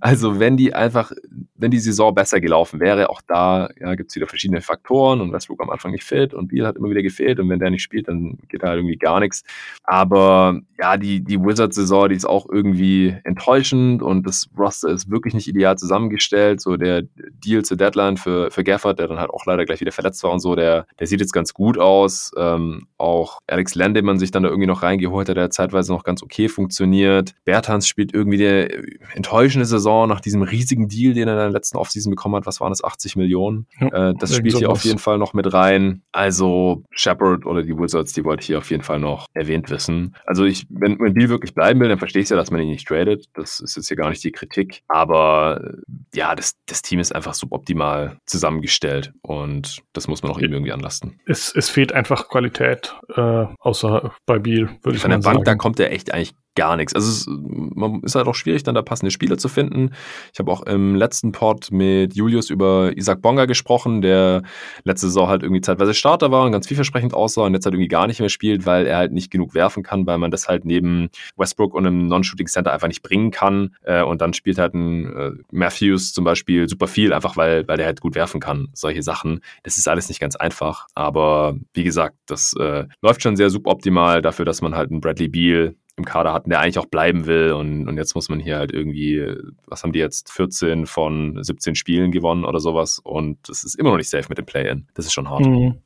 Also, wenn die einfach, wenn die Saison besser gelaufen wäre, auch da ja, gibt es wieder verschiedene Faktoren und Westbrook am Anfang nicht fit und Beal hat immer wieder gefehlt und wenn der nicht spielt, dann geht da halt irgendwie gar nichts. Aber ja, die, die Wizards-Saison, die ist auch irgendwie enttäuschend und das Roster ist wirklich nicht ideal zusammengestellt. So der Deal zur Deadline für, für Gafford, der dann halt auch leider gleich wieder verletzt war und so, der, der sieht jetzt ganz gut aus. Ähm, auch Alex Len, den man sich dann da irgendwie noch reingeholt hat, der zeitweise noch ganz okay funktioniert. Bertans spielt irgendwie eine enttäuschende Saison nach diesem riesigen Deal, den er in der letzten Offseason bekommen hat. Was waren das? 80 Millionen? Ja, äh, das spielt hier auf jeden Fall noch mit rein. Also Shepard oder die Wizards, die wollte ich hier auf jeden Fall noch erwähnt wissen. Also ich, wenn, wenn Deal wirklich bleiben will, dann verstehe ich ja, dass man ihn nicht tradet. Das ist jetzt hier gar nicht die Kritik. Aber ja, das, das Team ist einfach suboptimal zusammengestellt und das muss man auch ihm irgendwie anlasten. Es, es fehlt einfach Qualität, äh, außer bei Biel, würde ich Von der Bank, sagen. da kommt er echt eigentlich gar nichts. Also es ist halt auch schwierig, dann da passende Spieler zu finden. Ich habe auch im letzten Pod mit Julius über Isaac Bonga gesprochen, der letzte Saison halt irgendwie zeitweise Starter war und ganz vielversprechend aussah und jetzt halt irgendwie gar nicht mehr spielt, weil er halt nicht genug werfen kann, weil man das halt neben Westbrook und einem Non-Shooting Center einfach nicht bringen kann. Äh, und dann spielt halt ein äh, Matthews zum Beispiel super viel, einfach weil, weil der halt gut werfen kann. Solche Sachen. Das ist alles nicht ganz einfach. Aber wie gesagt, das äh, läuft schon sehr suboptimal dafür, dass man halt einen Bradley Beal im Kader hatten, der eigentlich auch bleiben will. Und, und jetzt muss man hier halt irgendwie, was haben die jetzt, 14 von 17 Spielen gewonnen oder sowas. Und das ist immer noch nicht safe mit dem Play-In. Das ist schon hart. Mhm.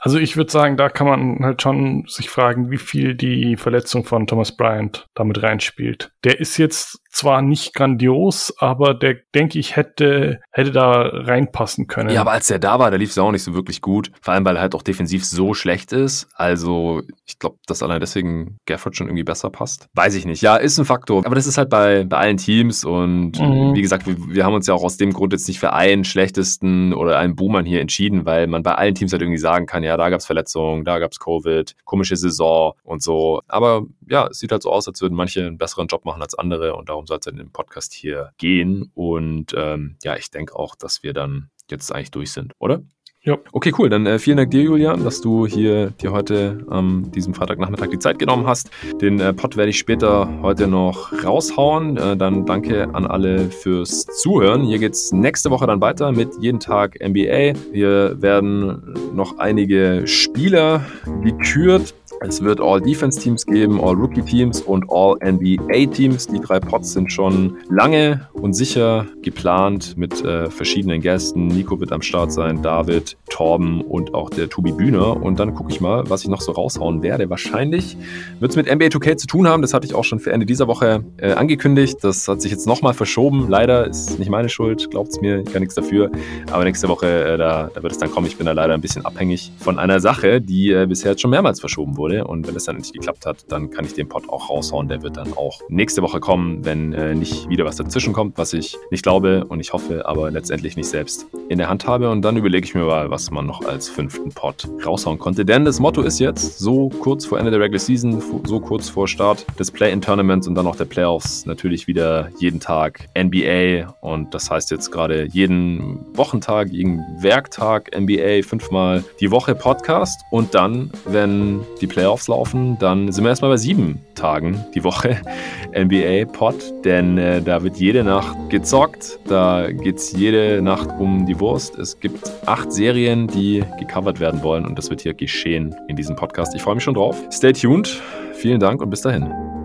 Also ich würde sagen, da kann man halt schon sich fragen, wie viel die Verletzung von Thomas Bryant damit reinspielt. Der ist jetzt zwar nicht grandios, aber der, denke ich, hätte, hätte da reinpassen können. Ja, aber als der da war, da lief es auch nicht so wirklich gut. Vor allem, weil er halt auch defensiv so schlecht ist. Also, ich glaube, dass allein deswegen Gafford schon irgendwie besser passt. Weiß ich nicht. Ja, ist ein Faktor. Aber das ist halt bei, bei allen Teams. Und mhm. wie gesagt, wir, wir haben uns ja auch aus dem Grund jetzt nicht für einen schlechtesten oder einen Boomern hier entschieden, weil man bei allen Teams halt irgendwie sagen kann, ja, da gab es Verletzungen, da gab es Covid, komische Saison und so. Aber ja, es sieht halt so aus, als würden manche einen besseren Job machen als andere und darum soll es in dem Podcast hier gehen. Und ähm, ja, ich denke auch, dass wir dann jetzt eigentlich durch sind, oder? Ja. Okay, cool. Dann äh, vielen Dank dir, Julian, dass du hier dir heute ähm, diesem Freitagnachmittag die Zeit genommen hast. Den äh, Pod werde ich später heute noch raushauen. Äh, dann danke an alle fürs Zuhören. Hier geht es nächste Woche dann weiter mit jeden Tag NBA. Wir werden noch einige Spieler gekürt es wird All-Defense-Teams geben, All-Rookie-Teams und All-NBA-Teams. Die drei Pots sind schon lange und sicher geplant mit äh, verschiedenen Gästen. Nico wird am Start sein, David, Torben und auch der Tobi Bühner. Und dann gucke ich mal, was ich noch so raushauen werde. Wahrscheinlich wird es mit NBA 2K zu tun haben. Das hatte ich auch schon für Ende dieser Woche äh, angekündigt. Das hat sich jetzt nochmal verschoben. Leider ist nicht meine Schuld, glaubt es mir, ich kann nichts dafür. Aber nächste Woche, äh, da, da, wird es dann kommen. Ich bin da leider ein bisschen abhängig von einer Sache, die äh, bisher jetzt schon mehrmals verschoben wurde. Und wenn es dann nicht geklappt hat, dann kann ich den Pod auch raushauen. Der wird dann auch nächste Woche kommen, wenn äh, nicht wieder was dazwischen kommt, was ich nicht glaube und ich hoffe, aber letztendlich nicht selbst in der Hand habe. Und dann überlege ich mir mal, was man noch als fünften Pod raushauen konnte. Denn das Motto ist jetzt, so kurz vor Ende der Regular Season, so kurz vor Start des Play-In-Tournaments und dann auch der Playoffs, natürlich wieder jeden Tag NBA. Und das heißt jetzt gerade jeden Wochentag, jeden Werktag NBA, fünfmal die Woche Podcast. Und dann, wenn die Playoffs laufen, dann sind wir erstmal bei sieben Tagen die Woche NBA-Pod, denn äh, da wird jede Nacht gezockt, da geht es jede Nacht um die Wurst. Es gibt acht Serien, die gecovert werden wollen und das wird hier geschehen in diesem Podcast. Ich freue mich schon drauf. Stay tuned, vielen Dank und bis dahin.